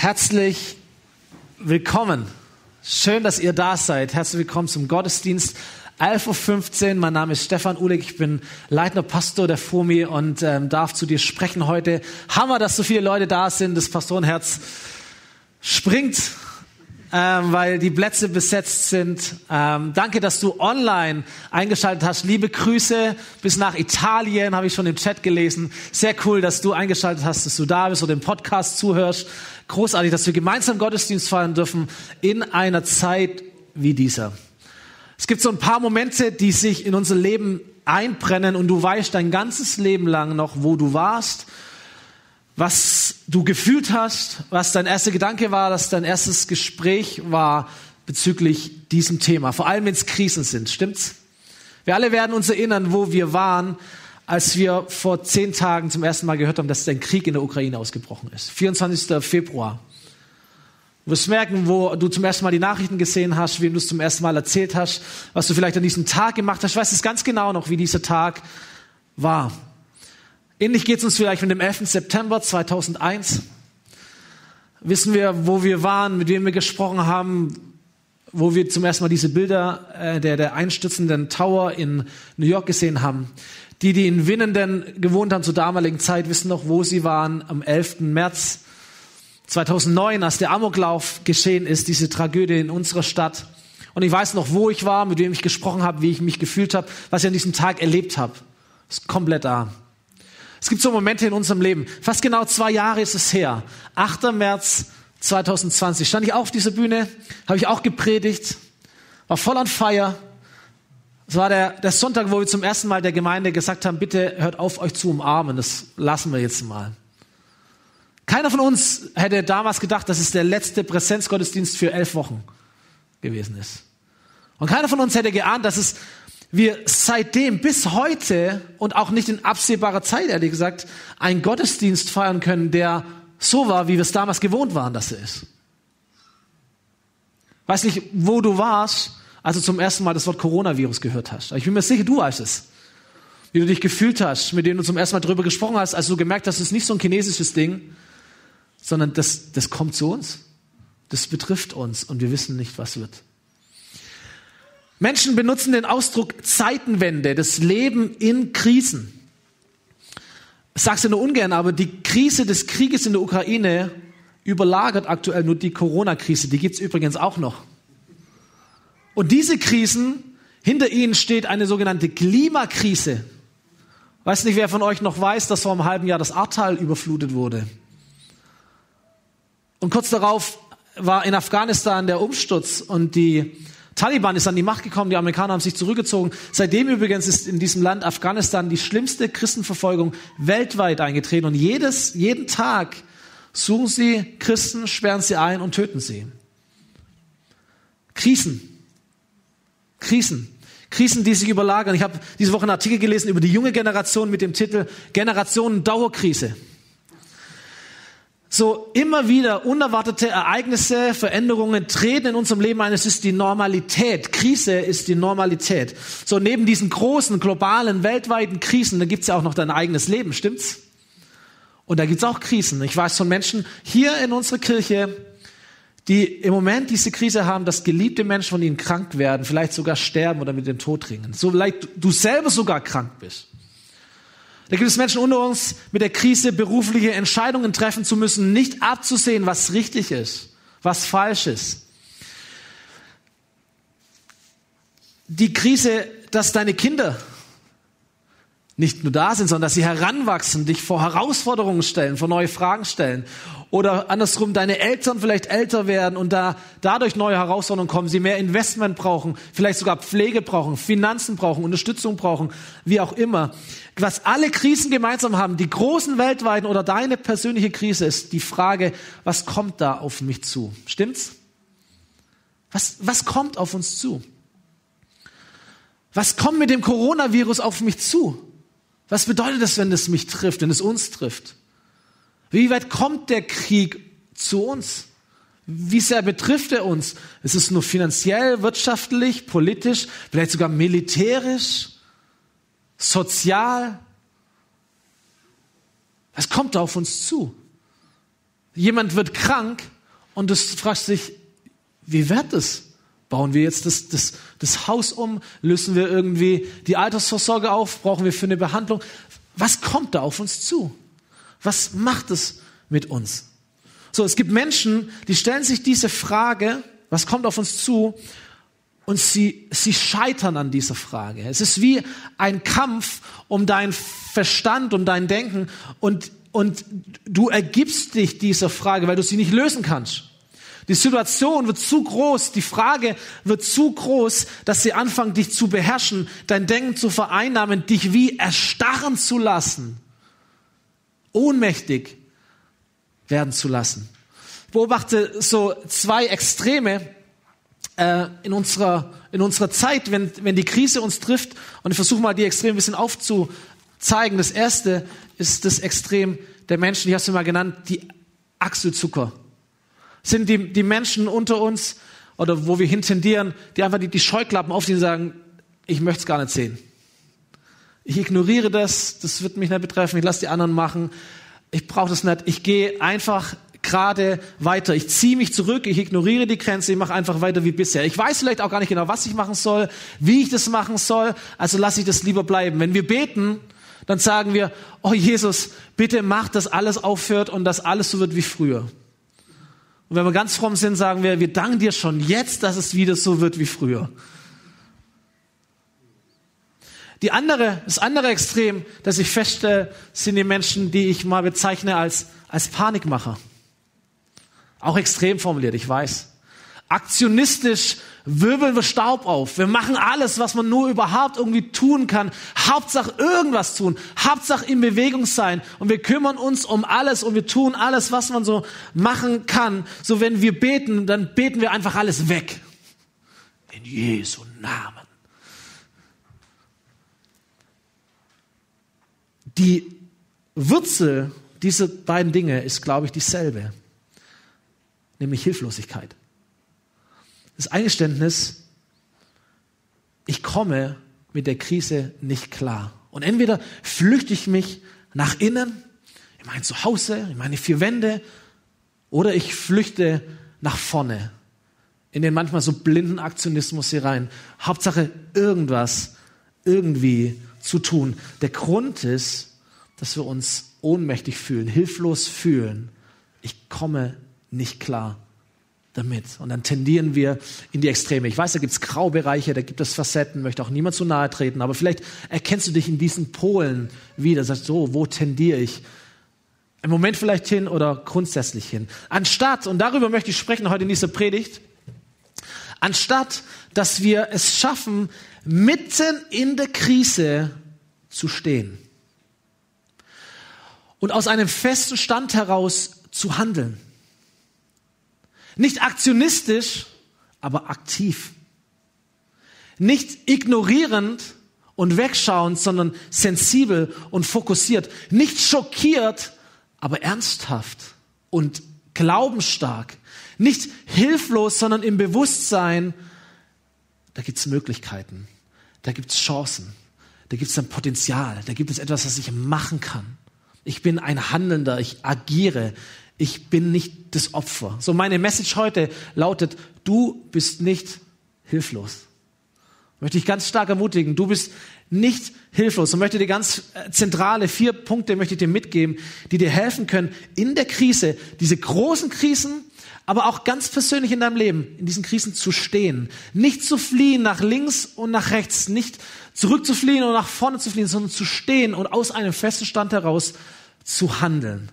Herzlich willkommen. Schön, dass ihr da seid. Herzlich willkommen zum Gottesdienst. 11.15 Uhr. Mein Name ist Stefan Uhlig. Ich bin Leitender Pastor der FOMI und ähm, darf zu dir sprechen heute. Hammer, dass so viele Leute da sind. Das Pastorenherz springt ähm, weil die Plätze besetzt sind. Ähm, danke, dass du online eingeschaltet hast. Liebe Grüße bis nach Italien, habe ich schon im Chat gelesen. Sehr cool, dass du eingeschaltet hast, dass du da bist oder im Podcast zuhörst. Großartig, dass wir gemeinsam Gottesdienst feiern dürfen in einer Zeit wie dieser. Es gibt so ein paar Momente, die sich in unser Leben einbrennen und du weißt dein ganzes Leben lang noch, wo du warst was du gefühlt hast, was dein erster Gedanke war, dass dein erstes Gespräch war bezüglich diesem Thema. Vor allem, wenn es Krisen sind. Stimmt's? Wir alle werden uns erinnern, wo wir waren, als wir vor zehn Tagen zum ersten Mal gehört haben, dass ein Krieg in der Ukraine ausgebrochen ist. 24. Februar. Du wirst merken, wo du zum ersten Mal die Nachrichten gesehen hast, wem du es zum ersten Mal erzählt hast, was du vielleicht an diesem Tag gemacht hast. Ich weiß es ganz genau noch, wie dieser Tag war. Ähnlich geht es uns vielleicht mit dem 11. September 2001. Wissen wir, wo wir waren, mit wem wir gesprochen haben, wo wir zum ersten Mal diese Bilder äh, der, der einstürzenden Tower in New York gesehen haben. Die, die in Winnenden gewohnt haben zur damaligen Zeit, wissen noch, wo sie waren am 11. März 2009, als der Amoklauf geschehen ist, diese Tragödie in unserer Stadt. Und ich weiß noch, wo ich war, mit wem ich gesprochen habe, wie ich mich gefühlt habe, was ich an diesem Tag erlebt habe. Ist komplett da. Es gibt so Momente in unserem Leben. Fast genau zwei Jahre ist es her. 8. März 2020 stand ich auch auf dieser Bühne, habe ich auch gepredigt, war voll an Feier. Es war der, der Sonntag, wo wir zum ersten Mal der Gemeinde gesagt haben, bitte hört auf, euch zu umarmen. Das lassen wir jetzt mal. Keiner von uns hätte damals gedacht, dass es der letzte Präsenzgottesdienst für elf Wochen gewesen ist. Und keiner von uns hätte geahnt, dass es wir seitdem bis heute und auch nicht in absehbarer Zeit, ehrlich gesagt, einen Gottesdienst feiern können, der so war, wie wir es damals gewohnt waren, dass er ist. Weiß nicht, wo du warst, als du zum ersten Mal das Wort Coronavirus gehört hast. Ich bin mir sicher, du weißt es. Wie du dich gefühlt hast, mit dem du zum ersten Mal drüber gesprochen hast, als du gemerkt hast, es ist nicht so ein chinesisches Ding, sondern das, das kommt zu uns. Das betrifft uns und wir wissen nicht, was wird. Menschen benutzen den Ausdruck Zeitenwende, das Leben in Krisen. Ich sag's ja nur ungern, aber die Krise des Krieges in der Ukraine überlagert aktuell nur die Corona-Krise. Die gibt's übrigens auch noch. Und diese Krisen, hinter ihnen steht eine sogenannte Klimakrise. Weiß nicht, wer von euch noch weiß, dass vor einem halben Jahr das Ahrtal überflutet wurde. Und kurz darauf war in Afghanistan der Umsturz und die Taliban ist an die Macht gekommen, die Amerikaner haben sich zurückgezogen. Seitdem übrigens ist in diesem Land Afghanistan die schlimmste Christenverfolgung weltweit eingetreten und jedes, jeden Tag suchen sie Christen, sperren sie ein und töten sie. Krisen. Krisen. Krisen, die sich überlagern. Ich habe diese Woche einen Artikel gelesen über die junge Generation mit dem Titel Generation Dauerkrise. So immer wieder unerwartete Ereignisse, Veränderungen treten in unserem Leben ein. Es ist die Normalität. Krise ist die Normalität. So neben diesen großen, globalen, weltweiten Krisen, da gibt's ja auch noch dein eigenes Leben, stimmt's? Und da gibt's auch Krisen. Ich weiß von Menschen hier in unserer Kirche, die im Moment diese Krise haben, dass geliebte Menschen von ihnen krank werden, vielleicht sogar sterben oder mit dem Tod ringen. So vielleicht du selber sogar krank bist. Da gibt es Menschen unter uns mit der Krise, berufliche Entscheidungen treffen zu müssen, nicht abzusehen, was richtig ist, was falsch ist. Die Krise, dass deine Kinder nicht nur da sind, sondern dass sie heranwachsen, dich vor Herausforderungen stellen, vor neue Fragen stellen. Oder andersrum, deine Eltern vielleicht älter werden und da dadurch neue Herausforderungen kommen, sie mehr Investment brauchen, vielleicht sogar Pflege brauchen, Finanzen brauchen, Unterstützung brauchen, wie auch immer. Was alle Krisen gemeinsam haben, die großen weltweiten oder deine persönliche Krise, ist die Frage, was kommt da auf mich zu? Stimmt's? Was, was kommt auf uns zu? Was kommt mit dem Coronavirus auf mich zu? Was bedeutet das, wenn es mich trifft, wenn es uns trifft? Wie weit kommt der Krieg zu uns? Wie sehr betrifft er uns? Ist es nur finanziell, wirtschaftlich, politisch, vielleicht sogar militärisch, sozial? Was kommt da auf uns zu? Jemand wird krank und du fragst dich, wie wird es? Bauen wir jetzt das, das, das Haus um? Lösen wir irgendwie die Altersvorsorge auf? Brauchen wir für eine Behandlung? Was kommt da auf uns zu? Was macht es mit uns? So, es gibt Menschen, die stellen sich diese Frage, was kommt auf uns zu? Und sie, sie scheitern an dieser Frage. Es ist wie ein Kampf um deinen Verstand, um dein Denken und, und du ergibst dich dieser Frage, weil du sie nicht lösen kannst. Die Situation wird zu groß, die Frage wird zu groß, dass sie anfangen, dich zu beherrschen, dein Denken zu vereinnahmen, dich wie erstarren zu lassen, ohnmächtig werden zu lassen. Ich beobachte so zwei Extreme äh, in, unserer, in unserer Zeit, wenn, wenn die Krise uns trifft. Und ich versuche mal, die Extreme ein bisschen aufzuzeigen. Das erste ist das Extrem der Menschen, die hast du mal genannt, die Achselzucker sind die, die Menschen unter uns oder wo wir hintendieren, die einfach die, die Scheuklappen aufziehen und sagen, ich möchte es gar nicht sehen. Ich ignoriere das, das wird mich nicht betreffen, ich lasse die anderen machen, ich brauche das nicht, ich gehe einfach gerade weiter. Ich ziehe mich zurück, ich ignoriere die Grenze, ich mache einfach weiter wie bisher. Ich weiß vielleicht auch gar nicht genau, was ich machen soll, wie ich das machen soll, also lasse ich das lieber bleiben. Wenn wir beten, dann sagen wir, oh Jesus, bitte mach, dass alles aufhört und dass alles so wird wie früher. Und wenn wir ganz fromm sind, sagen wir, wir danken dir schon jetzt, dass es wieder so wird wie früher. Die andere, das andere Extrem, das ich feststelle, sind die Menschen, die ich mal bezeichne als, als Panikmacher. Auch extrem formuliert, ich weiß. Aktionistisch wirbeln wir Staub auf. Wir machen alles, was man nur überhaupt irgendwie tun kann. Hauptsache irgendwas tun. Hauptsache in Bewegung sein. Und wir kümmern uns um alles und wir tun alles, was man so machen kann. So wenn wir beten, dann beten wir einfach alles weg. In Jesu Namen. Die Wurzel dieser beiden Dinge ist, glaube ich, dieselbe. Nämlich Hilflosigkeit das Eingeständnis, ich komme mit der Krise nicht klar. Und entweder flüchte ich mich nach innen, in mein Zuhause, in meine vier Wände, oder ich flüchte nach vorne, in den manchmal so blinden Aktionismus hier rein. Hauptsache irgendwas irgendwie zu tun. Der Grund ist, dass wir uns ohnmächtig fühlen, hilflos fühlen. Ich komme nicht klar damit. Und dann tendieren wir in die Extreme. Ich weiß, da gibt es Graubereiche, da gibt es Facetten, möchte auch niemand zu nahe treten, aber vielleicht erkennst du dich in diesen Polen wieder, sagst so, wo tendiere ich? Im Moment vielleicht hin oder grundsätzlich hin. Anstatt, und darüber möchte ich sprechen heute in dieser Predigt, anstatt, dass wir es schaffen, mitten in der Krise zu stehen und aus einem festen Stand heraus zu handeln nicht aktionistisch, aber aktiv. Nicht ignorierend und wegschauend, sondern sensibel und fokussiert. Nicht schockiert, aber ernsthaft und glaubensstark. Nicht hilflos, sondern im Bewusstsein, da gibt es Möglichkeiten, da gibt es Chancen, da gibt es ein Potenzial, da gibt es etwas, was ich machen kann. Ich bin ein Handelnder, ich agiere, ich bin nicht das Opfer. So meine Message heute lautet, du bist nicht hilflos. Möchte ich ganz stark ermutigen, du bist nicht hilflos und möchte dir ganz äh, zentrale vier Punkte möchte ich dir mitgeben, die dir helfen können in der Krise, diese großen Krisen, aber auch ganz persönlich in deinem Leben, in diesen Krisen zu stehen. Nicht zu fliehen nach links und nach rechts, nicht zurückzufliehen oder nach vorne zu fliehen, sondern zu stehen und aus einem festen Stand heraus zu handeln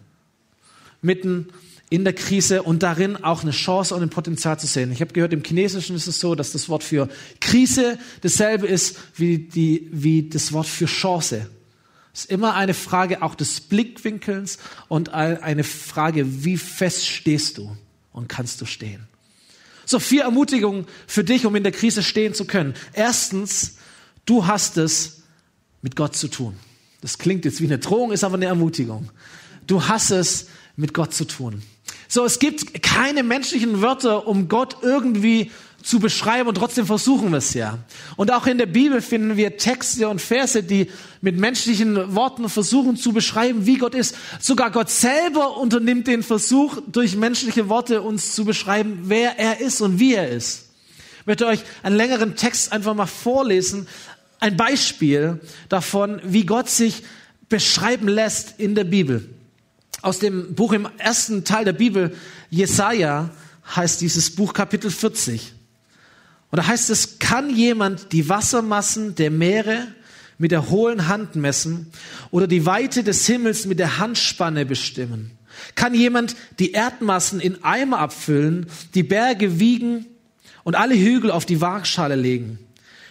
mitten in der Krise und darin auch eine Chance und ein Potenzial zu sehen. Ich habe gehört, im Chinesischen ist es so, dass das Wort für Krise dasselbe ist wie, die, wie das Wort für Chance. Es ist immer eine Frage auch des Blickwinkels und eine Frage, wie fest stehst du und kannst du stehen. So, vier Ermutigungen für dich, um in der Krise stehen zu können. Erstens, du hast es mit Gott zu tun. Das klingt jetzt wie eine Drohung, ist aber eine Ermutigung. Du hast es mit Gott zu tun. So, es gibt keine menschlichen Wörter, um Gott irgendwie zu beschreiben und trotzdem versuchen wir es ja. Und auch in der Bibel finden wir Texte und Verse, die mit menschlichen Worten versuchen zu beschreiben, wie Gott ist. Sogar Gott selber unternimmt den Versuch, durch menschliche Worte uns zu beschreiben, wer er ist und wie er ist. Ich möchte euch einen längeren Text einfach mal vorlesen. Ein Beispiel davon, wie Gott sich beschreiben lässt in der Bibel. Aus dem Buch im ersten Teil der Bibel, Jesaja, heißt dieses Buch Kapitel 40. Und da heißt es, kann jemand die Wassermassen der Meere mit der hohlen Hand messen oder die Weite des Himmels mit der Handspanne bestimmen? Kann jemand die Erdmassen in Eimer abfüllen, die Berge wiegen und alle Hügel auf die Waagschale legen?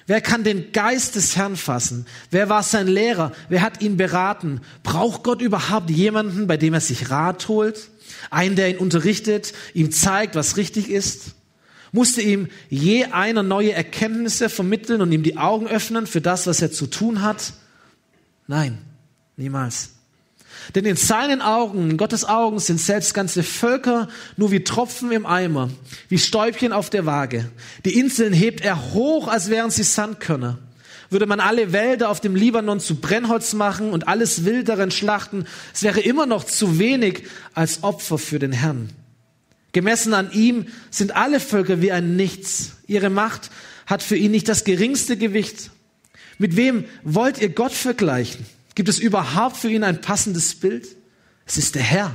Wer kann den Geist des Herrn fassen? Wer war sein Lehrer? Wer hat ihn beraten? Braucht Gott überhaupt jemanden, bei dem er sich Rat holt? Einen, der ihn unterrichtet, ihm zeigt, was richtig ist? Musste ihm je einer neue Erkenntnisse vermitteln und ihm die Augen öffnen für das, was er zu tun hat? Nein, niemals. Denn in seinen Augen, in Gottes Augen sind selbst ganze Völker nur wie Tropfen im Eimer, wie Stäubchen auf der Waage. Die Inseln hebt er hoch, als wären sie Sandkörner. Würde man alle Wälder auf dem Libanon zu Brennholz machen und alles Wild darin schlachten, es wäre immer noch zu wenig als Opfer für den Herrn. Gemessen an ihm sind alle Völker wie ein Nichts. Ihre Macht hat für ihn nicht das geringste Gewicht. Mit wem wollt ihr Gott vergleichen? Gibt es überhaupt für ihn ein passendes Bild? Es ist der Herr.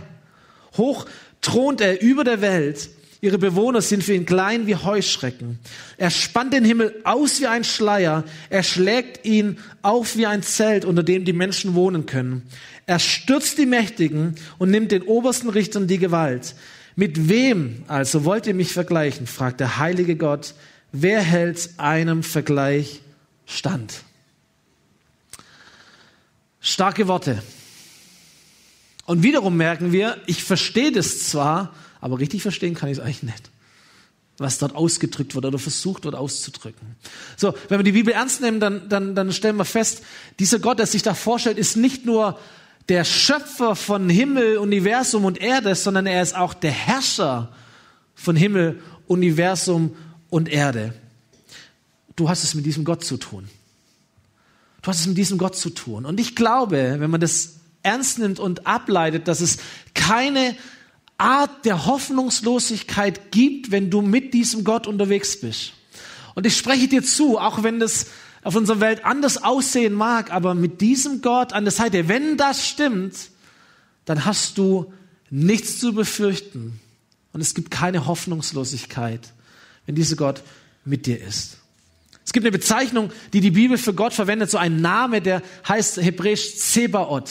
Hoch thront er über der Welt. Ihre Bewohner sind für ihn klein wie Heuschrecken. Er spannt den Himmel aus wie ein Schleier. Er schlägt ihn auf wie ein Zelt, unter dem die Menschen wohnen können. Er stürzt die Mächtigen und nimmt den obersten Richtern die Gewalt. Mit wem also wollt ihr mich vergleichen? fragt der heilige Gott. Wer hält einem Vergleich stand? Starke Worte. Und wiederum merken wir, ich verstehe das zwar, aber richtig verstehen kann ich es eigentlich nicht. Was dort ausgedrückt wird oder versucht wird auszudrücken. So, wenn wir die Bibel ernst nehmen, dann, dann, dann stellen wir fest, dieser Gott, der sich da vorstellt, ist nicht nur der Schöpfer von Himmel, Universum und Erde, sondern er ist auch der Herrscher von Himmel, Universum und Erde. Du hast es mit diesem Gott zu tun. Du hast es mit diesem Gott zu tun. Und ich glaube, wenn man das ernst nimmt und ableitet, dass es keine Art der Hoffnungslosigkeit gibt, wenn du mit diesem Gott unterwegs bist. Und ich spreche dir zu, auch wenn das auf unserer Welt anders aussehen mag, aber mit diesem Gott an der Seite, wenn das stimmt, dann hast du nichts zu befürchten. Und es gibt keine Hoffnungslosigkeit, wenn dieser Gott mit dir ist. Es gibt eine Bezeichnung, die die Bibel für Gott verwendet, so ein Name, der heißt hebräisch Zebaoth.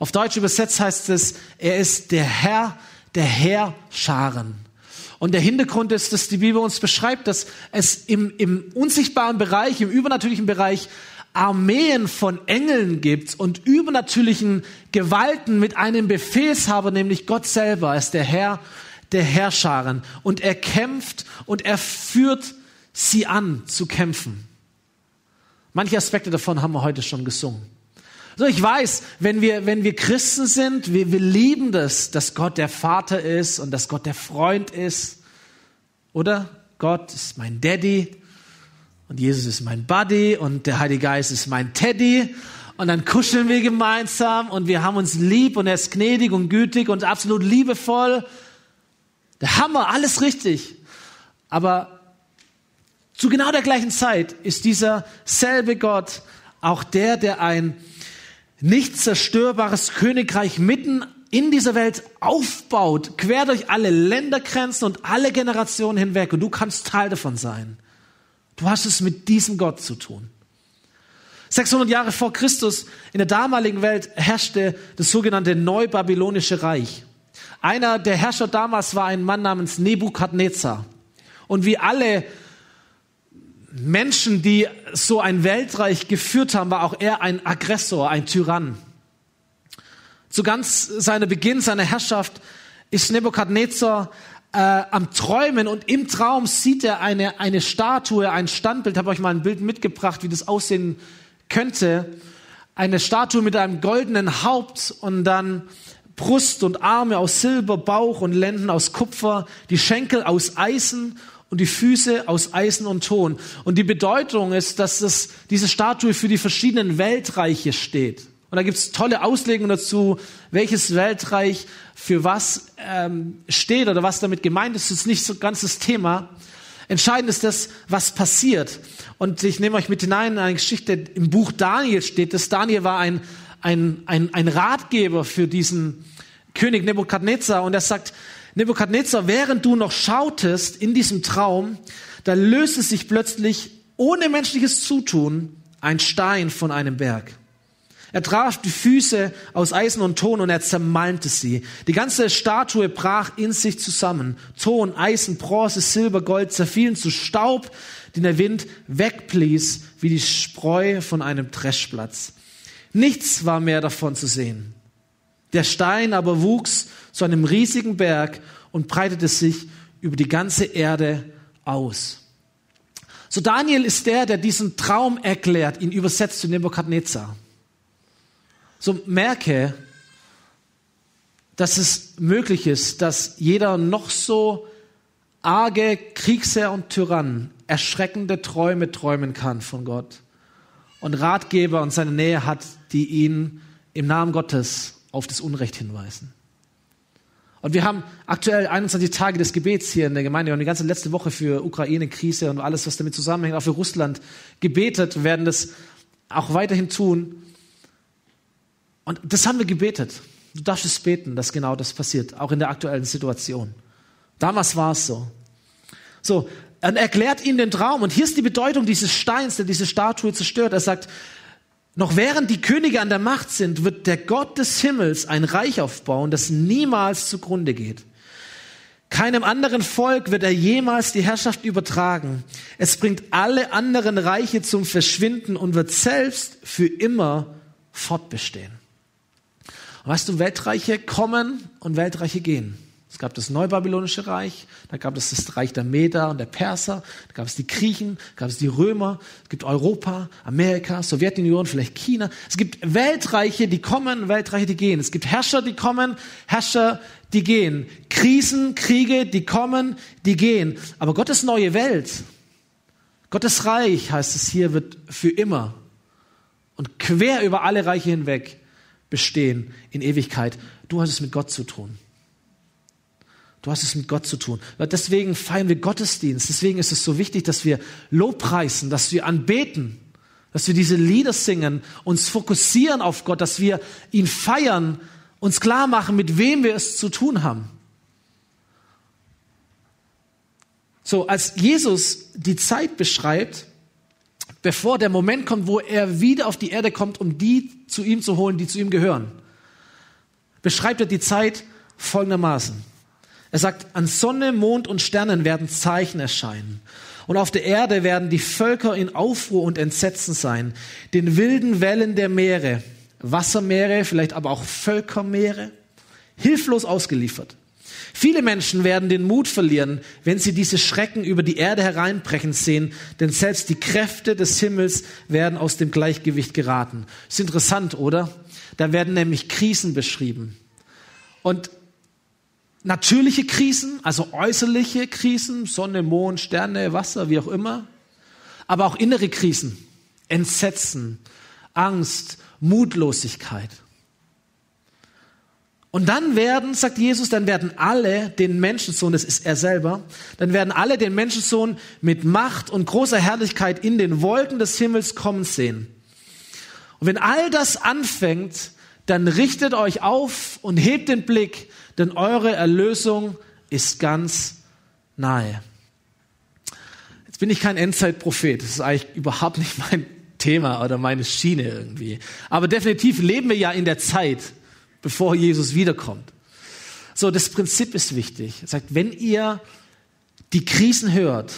Auf Deutsch übersetzt heißt es, er ist der Herr der Herrscharen. Und der Hintergrund ist, dass die Bibel uns beschreibt, dass es im, im unsichtbaren Bereich, im übernatürlichen Bereich Armeen von Engeln gibt und übernatürlichen Gewalten mit einem Befehlshaber, nämlich Gott selber, er ist der Herr der Herrscharen. Und er kämpft und er führt sie an zu kämpfen. Manche Aspekte davon haben wir heute schon gesungen. So, ich weiß, wenn wir, wenn wir Christen sind, wir, wir lieben das, dass Gott der Vater ist und dass Gott der Freund ist. Oder? Gott ist mein Daddy und Jesus ist mein Buddy und der Heilige Geist ist mein Teddy. Und dann kuscheln wir gemeinsam und wir haben uns lieb und er ist gnädig und gütig und absolut liebevoll. Der Hammer, alles richtig. Aber zu genau der gleichen Zeit ist dieser selbe Gott auch der, der ein nicht zerstörbares Königreich mitten in dieser Welt aufbaut, quer durch alle Ländergrenzen und alle Generationen hinweg. Und du kannst Teil davon sein. Du hast es mit diesem Gott zu tun. 600 Jahre vor Christus in der damaligen Welt herrschte das sogenannte Neubabylonische Reich. Einer der Herrscher damals war ein Mann namens Nebukadnezar. Und wie alle Menschen, die so ein Weltreich geführt haben, war auch er ein Aggressor, ein Tyrann. Zu ganz seiner Beginn seiner Herrschaft ist Nebukadnezar äh, am Träumen und im Traum sieht er eine, eine Statue, ein Standbild. Ich habe euch mal ein Bild mitgebracht, wie das aussehen könnte. Eine Statue mit einem goldenen Haupt und dann Brust und Arme aus Silber, Bauch und Lenden aus Kupfer, die Schenkel aus Eisen und die Füße aus Eisen und Ton. Und die Bedeutung ist, dass das, diese Statue für die verschiedenen Weltreiche steht. Und da gibt's tolle Auslegungen dazu, welches Weltreich für was ähm, steht oder was damit gemeint ist. Das ist nicht so ganz das Thema. Entscheidend ist das, was passiert. Und ich nehme euch mit hinein in eine Geschichte. Im Buch Daniel steht dass Daniel war ein, ein, ein, ein Ratgeber für diesen König Nebukadnezar. Und er sagt, Nebukadnezar, während du noch schautest in diesem Traum, da löste sich plötzlich ohne menschliches Zutun ein Stein von einem Berg. Er traf die Füße aus Eisen und Ton und er zermalmte sie. Die ganze Statue brach in sich zusammen. Ton, Eisen, Bronze, Silber, Gold zerfielen zu Staub, den der Wind wegblies wie die Spreu von einem Dreschplatz. Nichts war mehr davon zu sehen. Der Stein aber wuchs zu einem riesigen Berg und breitete sich über die ganze Erde aus. So Daniel ist der, der diesen Traum erklärt, ihn übersetzt zu Nebukadnezar so merke, dass es möglich ist, dass jeder noch so arge Kriegsherr und Tyrann erschreckende Träume träumen kann von Gott und Ratgeber und seine Nähe hat, die ihn im Namen Gottes auf das Unrecht hinweisen. Und wir haben aktuell 21 Tage des Gebets hier in der Gemeinde und die ganze letzte Woche für Ukraine-Krise und alles, was damit zusammenhängt, auch für Russland gebetet, wir werden das auch weiterhin tun. Und das haben wir gebetet. Du darfst es beten, dass genau das passiert, auch in der aktuellen Situation. Damals war es so. So, er erklärt ihnen den Traum. Und hier ist die Bedeutung dieses Steins, der diese Statue zerstört. Er sagt, noch während die Könige an der Macht sind, wird der Gott des Himmels ein Reich aufbauen, das niemals zugrunde geht. Keinem anderen Volk wird er jemals die Herrschaft übertragen. Es bringt alle anderen Reiche zum Verschwinden und wird selbst für immer fortbestehen. Und weißt du, Weltreiche kommen und Weltreiche gehen. Es gab das Neubabylonische Reich, da gab es das Reich der Meder und der Perser, da gab es die Griechen, gab es die Römer, es gibt Europa, Amerika, Sowjetunion, vielleicht China. Es gibt Weltreiche, die kommen, Weltreiche, die gehen. Es gibt Herrscher, die kommen, Herrscher, die gehen. Krisen, Kriege, die kommen, die gehen. Aber Gottes neue Welt, Gottes Reich, heißt es hier, wird für immer und quer über alle Reiche hinweg bestehen in Ewigkeit. Du hast es mit Gott zu tun. Du hast es mit Gott zu tun. Deswegen feiern wir Gottesdienst. Deswegen ist es so wichtig, dass wir Lobpreisen, dass wir anbeten, dass wir diese Lieder singen, uns fokussieren auf Gott, dass wir ihn feiern, uns klar machen, mit wem wir es zu tun haben. So, als Jesus die Zeit beschreibt, bevor der Moment kommt, wo er wieder auf die Erde kommt, um die zu ihm zu holen, die zu ihm gehören, beschreibt er die Zeit folgendermaßen. Er sagt, an Sonne, Mond und Sternen werden Zeichen erscheinen. Und auf der Erde werden die Völker in Aufruhr und Entsetzen sein. Den wilden Wellen der Meere, Wassermeere, vielleicht aber auch Völkermeere, hilflos ausgeliefert. Viele Menschen werden den Mut verlieren, wenn sie diese Schrecken über die Erde hereinbrechen sehen, denn selbst die Kräfte des Himmels werden aus dem Gleichgewicht geraten. Ist interessant, oder? Da werden nämlich Krisen beschrieben. Und natürliche Krisen, also äußerliche Krisen, Sonne, Mond, Sterne, Wasser, wie auch immer, aber auch innere Krisen, Entsetzen, Angst, Mutlosigkeit. Und dann werden, sagt Jesus, dann werden alle den Menschensohn, das ist er selber, dann werden alle den Menschensohn mit Macht und großer Herrlichkeit in den Wolken des Himmels kommen sehen. Und wenn all das anfängt, dann richtet euch auf und hebt den Blick, denn eure Erlösung ist ganz nahe. Jetzt bin ich kein Endzeitprophet, das ist eigentlich überhaupt nicht mein Thema oder meine Schiene irgendwie. Aber definitiv leben wir ja in der Zeit, bevor Jesus wiederkommt. So, das Prinzip ist wichtig. Er sagt, wenn ihr die Krisen hört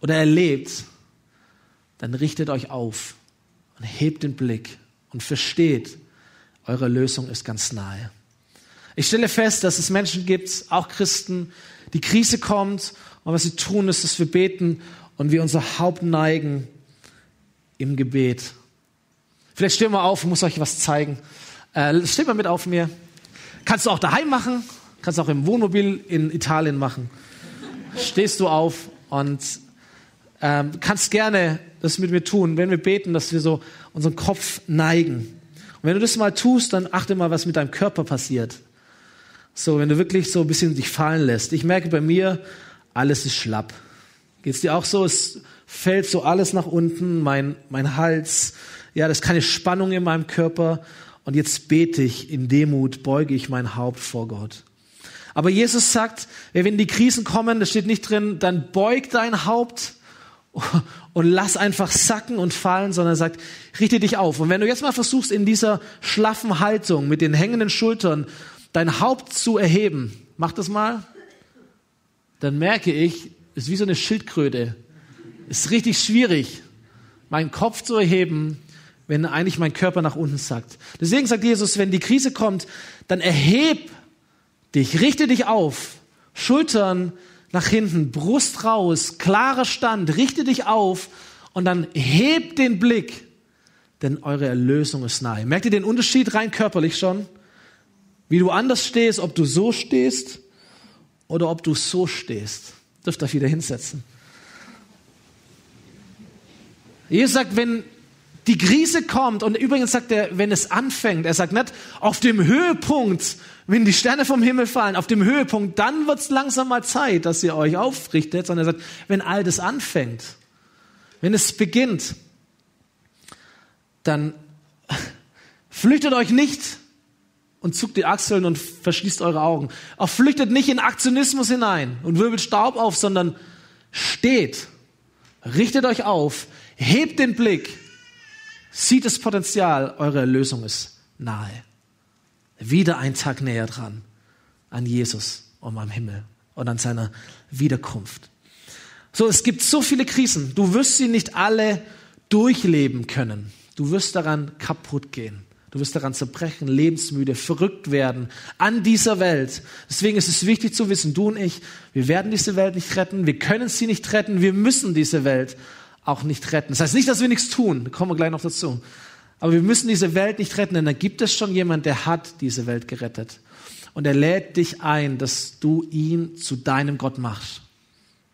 oder erlebt, dann richtet euch auf und hebt den Blick und versteht, eure Lösung ist ganz nahe. Ich stelle fest, dass es Menschen gibt, auch Christen, die Krise kommt und was sie tun, ist, dass wir beten und wir unser Haupt neigen im Gebet. Vielleicht stehen wir auf, ich muss euch was zeigen. Äh, steht mal mit auf mir. Kannst du auch daheim machen, kannst du auch im Wohnmobil in Italien machen. Stehst du auf und ähm, kannst gerne das mit mir tun, wenn wir beten, dass wir so unseren Kopf neigen. Und wenn du das mal tust, dann achte mal, was mit deinem Körper passiert. So, wenn du wirklich so ein bisschen dich fallen lässt. Ich merke bei mir, alles ist schlapp. Geht's dir auch so? Es fällt so alles nach unten, mein, mein Hals. Ja, das ist keine Spannung in meinem Körper. Und jetzt bete ich in Demut, beuge ich mein Haupt vor Gott. Aber Jesus sagt, wenn die Krisen kommen, das steht nicht drin, dann beug dein Haupt und lass einfach sacken und fallen, sondern er sagt, richte dich auf. Und wenn du jetzt mal versuchst, in dieser schlaffen Haltung mit den hängenden Schultern dein Haupt zu erheben, mach das mal, dann merke ich, ist wie so eine Schildkröte. Ist richtig schwierig, meinen Kopf zu erheben, wenn eigentlich mein Körper nach unten sackt. Deswegen sagt Jesus, wenn die Krise kommt, dann erheb dich, richte dich auf, Schultern nach hinten, Brust raus, klarer Stand, richte dich auf und dann heb den Blick, denn eure Erlösung ist nahe. Merkt ihr den Unterschied rein körperlich schon? Wie du anders stehst, ob du so stehst oder ob du so stehst. Dürft euch wieder hinsetzen. Jesus sagt, wenn die Krise kommt, und übrigens sagt er, wenn es anfängt, er sagt nicht auf dem Höhepunkt, wenn die Sterne vom Himmel fallen, auf dem Höhepunkt, dann wird es langsam mal Zeit, dass ihr euch aufrichtet, sondern er sagt, wenn all das anfängt, wenn es beginnt, dann flüchtet euch nicht und zuckt die Achseln und verschließt eure Augen. Auch flüchtet nicht in Aktionismus hinein und wirbelt Staub auf, sondern steht, richtet euch auf, hebt den Blick, sieht das Potenzial, eure Erlösung ist nahe. Wieder ein Tag näher dran an Jesus und am Himmel und an seiner Wiederkunft. So, es gibt so viele Krisen. Du wirst sie nicht alle durchleben können. Du wirst daran kaputt gehen. Du wirst daran zerbrechen, lebensmüde, verrückt werden an dieser Welt. Deswegen ist es wichtig zu wissen, du und ich, wir werden diese Welt nicht retten, wir können sie nicht retten, wir müssen diese Welt auch nicht retten. Das heißt nicht, dass wir nichts tun, da kommen wir gleich noch dazu. Aber wir müssen diese Welt nicht retten, denn da gibt es schon jemand, der hat diese Welt gerettet. Und er lädt dich ein, dass du ihn zu deinem Gott machst.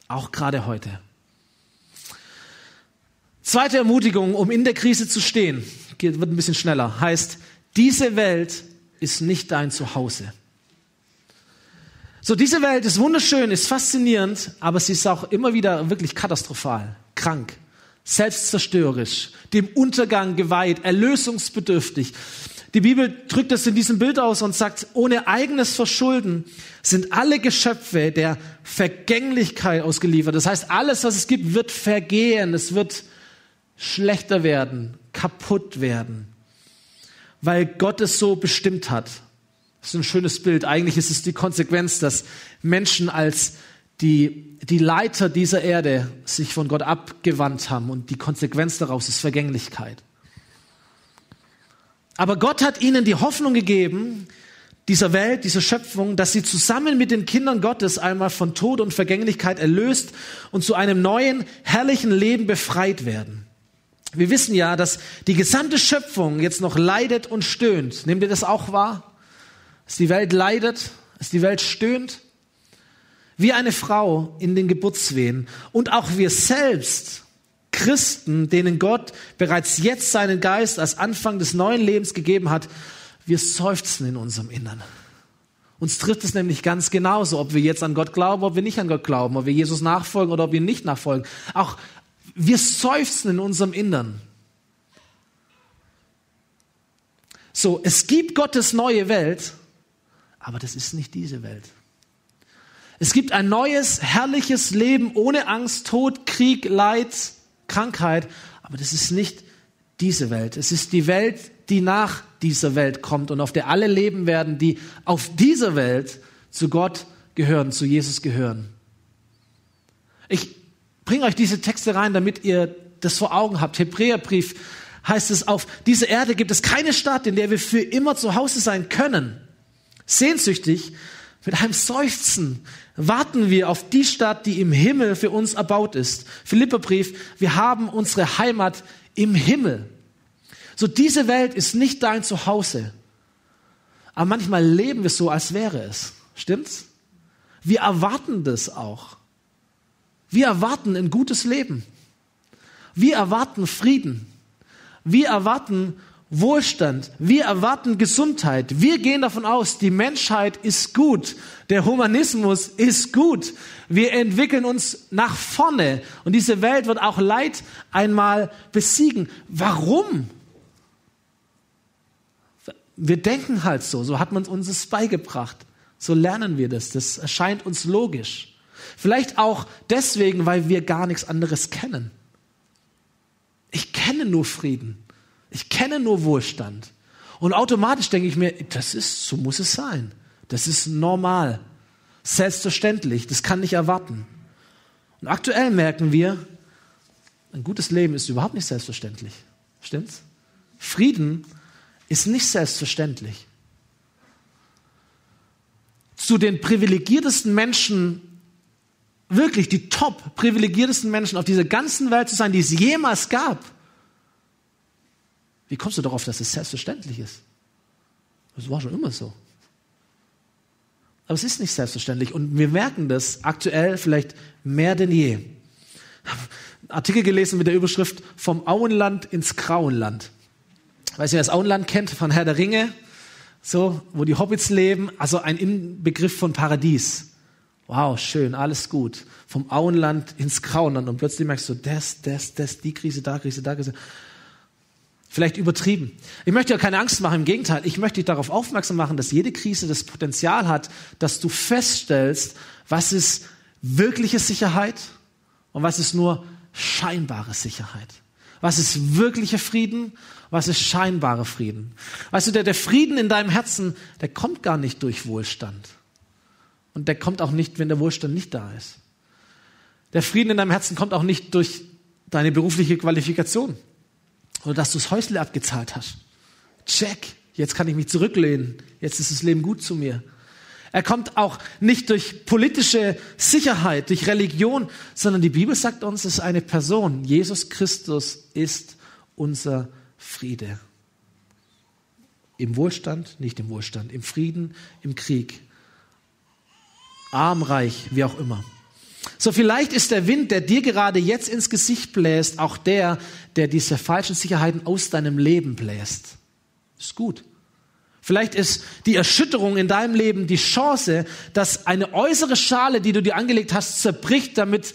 Auch gerade heute. Zweite Ermutigung, um in der Krise zu stehen, wird ein bisschen schneller, heißt, diese Welt ist nicht dein Zuhause. So, diese Welt ist wunderschön, ist faszinierend, aber sie ist auch immer wieder wirklich katastrophal, krank, selbstzerstörerisch, dem Untergang geweiht, erlösungsbedürftig. Die Bibel drückt das in diesem Bild aus und sagt, ohne eigenes Verschulden sind alle Geschöpfe der Vergänglichkeit ausgeliefert. Das heißt, alles, was es gibt, wird vergehen, es wird schlechter werden, kaputt werden, weil Gott es so bestimmt hat. Das ist ein schönes Bild. Eigentlich ist es die Konsequenz, dass Menschen als die, die Leiter dieser Erde sich von Gott abgewandt haben und die Konsequenz daraus ist Vergänglichkeit. Aber Gott hat ihnen die Hoffnung gegeben, dieser Welt, dieser Schöpfung, dass sie zusammen mit den Kindern Gottes einmal von Tod und Vergänglichkeit erlöst und zu einem neuen, herrlichen Leben befreit werden. Wir wissen ja, dass die gesamte Schöpfung jetzt noch leidet und stöhnt. Nehmt ihr das auch wahr? Dass die Welt leidet, dass die Welt stöhnt? Wie eine Frau in den Geburtswehen. Und auch wir selbst, Christen, denen Gott bereits jetzt seinen Geist als Anfang des neuen Lebens gegeben hat, wir seufzen in unserem Innern. Uns trifft es nämlich ganz genauso, ob wir jetzt an Gott glauben, ob wir nicht an Gott glauben, ob wir Jesus nachfolgen oder ob wir nicht nachfolgen. Auch wir seufzen in unserem Innern. So, es gibt Gottes neue Welt, aber das ist nicht diese Welt. Es gibt ein neues, herrliches Leben ohne Angst, Tod, Krieg, Leid, Krankheit, aber das ist nicht diese Welt. Es ist die Welt, die nach dieser Welt kommt und auf der alle leben werden, die auf dieser Welt zu Gott gehören, zu Jesus gehören. Ich bringe euch diese Texte rein, damit ihr das vor Augen habt. Hebräerbrief heißt es, auf dieser Erde gibt es keine Stadt, in der wir für immer zu Hause sein können. Sehnsüchtig, mit einem Seufzen warten wir auf die Stadt, die im Himmel für uns erbaut ist. Philipperbrief, wir haben unsere Heimat im Himmel. So diese Welt ist nicht dein Zuhause. Aber manchmal leben wir so, als wäre es. Stimmt's? Wir erwarten das auch. Wir erwarten ein gutes Leben. Wir erwarten Frieden. Wir erwarten Wohlstand. Wir erwarten Gesundheit. Wir gehen davon aus, die Menschheit ist gut. Der Humanismus ist gut. Wir entwickeln uns nach vorne. Und diese Welt wird auch Leid einmal besiegen. Warum? Wir denken halt so. So hat man uns es beigebracht. So lernen wir das. Das erscheint uns logisch. Vielleicht auch deswegen, weil wir gar nichts anderes kennen. Ich kenne nur Frieden. Ich kenne nur Wohlstand. Und automatisch denke ich mir, das ist, so muss es sein. Das ist normal. Selbstverständlich. Das kann nicht erwarten. Und aktuell merken wir, ein gutes Leben ist überhaupt nicht selbstverständlich. Stimmt's? Frieden ist nicht selbstverständlich. Zu den privilegiertesten Menschen, wirklich die top privilegiertesten Menschen auf dieser ganzen Welt zu sein, die es jemals gab, wie kommst du darauf, dass es selbstverständlich ist? Das war schon immer so. Aber es ist nicht selbstverständlich und wir merken das aktuell vielleicht mehr denn je. Artikel gelesen mit der Überschrift vom Auenland ins Grauenland. Weiß ihr, wer das Auenland kennt von Herr der Ringe? So, wo die Hobbits leben, also ein Inbegriff von Paradies. Wow, schön, alles gut. Vom Auenland ins Grauenland und plötzlich merkst du, das, das, das, die Krise, da Krise, da Krise vielleicht übertrieben. Ich möchte ja keine Angst machen, im Gegenteil. Ich möchte dich darauf aufmerksam machen, dass jede Krise das Potenzial hat, dass du feststellst, was ist wirkliche Sicherheit und was ist nur scheinbare Sicherheit. Was ist wirklicher Frieden? Was ist scheinbarer Frieden? Weißt du, der, der Frieden in deinem Herzen, der kommt gar nicht durch Wohlstand. Und der kommt auch nicht, wenn der Wohlstand nicht da ist. Der Frieden in deinem Herzen kommt auch nicht durch deine berufliche Qualifikation. Oder dass du das Häusle abgezahlt hast. Check. Jetzt kann ich mich zurücklehnen. Jetzt ist das Leben gut zu mir. Er kommt auch nicht durch politische Sicherheit, durch Religion, sondern die Bibel sagt uns, es ist eine Person. Jesus Christus ist unser Friede. Im Wohlstand, nicht im Wohlstand, im Frieden, im Krieg. Arm, reich, wie auch immer. So vielleicht ist der Wind, der dir gerade jetzt ins Gesicht bläst, auch der, der diese falschen Sicherheiten aus deinem Leben bläst. Ist gut. Vielleicht ist die Erschütterung in deinem Leben die Chance, dass eine äußere Schale, die du dir angelegt hast, zerbricht, damit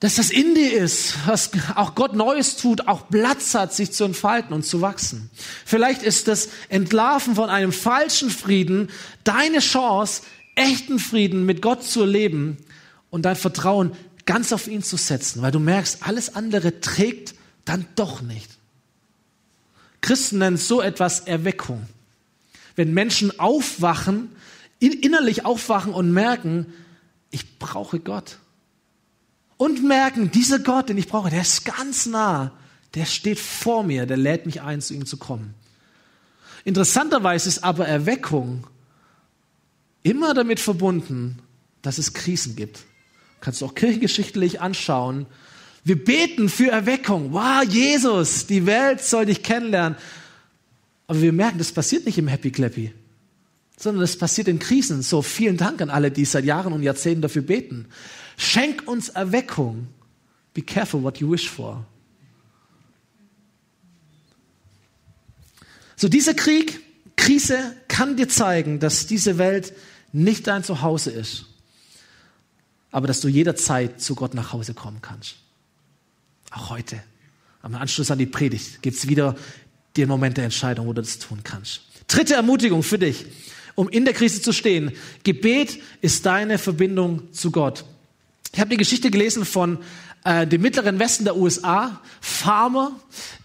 dass das in dir ist, was auch Gott Neues tut, auch Platz hat, sich zu entfalten und zu wachsen. Vielleicht ist das Entlarven von einem falschen Frieden deine Chance, echten Frieden mit Gott zu erleben und dein Vertrauen ganz auf ihn zu setzen, weil du merkst, alles andere trägt dann doch nicht. Christen nennen so etwas Erweckung. Wenn Menschen aufwachen, innerlich aufwachen und merken, ich brauche Gott. Und merken, dieser Gott, den ich brauche, der ist ganz nah. Der steht vor mir, der lädt mich ein, zu ihm zu kommen. Interessanterweise ist aber Erweckung immer damit verbunden, dass es Krisen gibt. Kannst du auch kirchengeschichtlich anschauen. Wir beten für Erweckung. Wow, Jesus, die Welt soll dich kennenlernen. Aber wir merken, das passiert nicht im Happy Clappy, sondern das passiert in Krisen. So, vielen Dank an alle, die seit Jahren und Jahrzehnten dafür beten. Schenk uns Erweckung. Be careful what you wish for. So, dieser Krieg, Krise kann dir zeigen, dass diese Welt nicht dein Zuhause ist aber dass du jederzeit zu Gott nach Hause kommen kannst. Auch heute. Am Anschluss an die Predigt gibt es wieder den Moment der Entscheidung, wo du das tun kannst. Dritte Ermutigung für dich, um in der Krise zu stehen. Gebet ist deine Verbindung zu Gott. Ich habe die Geschichte gelesen von äh, dem mittleren Westen der USA, Farmer,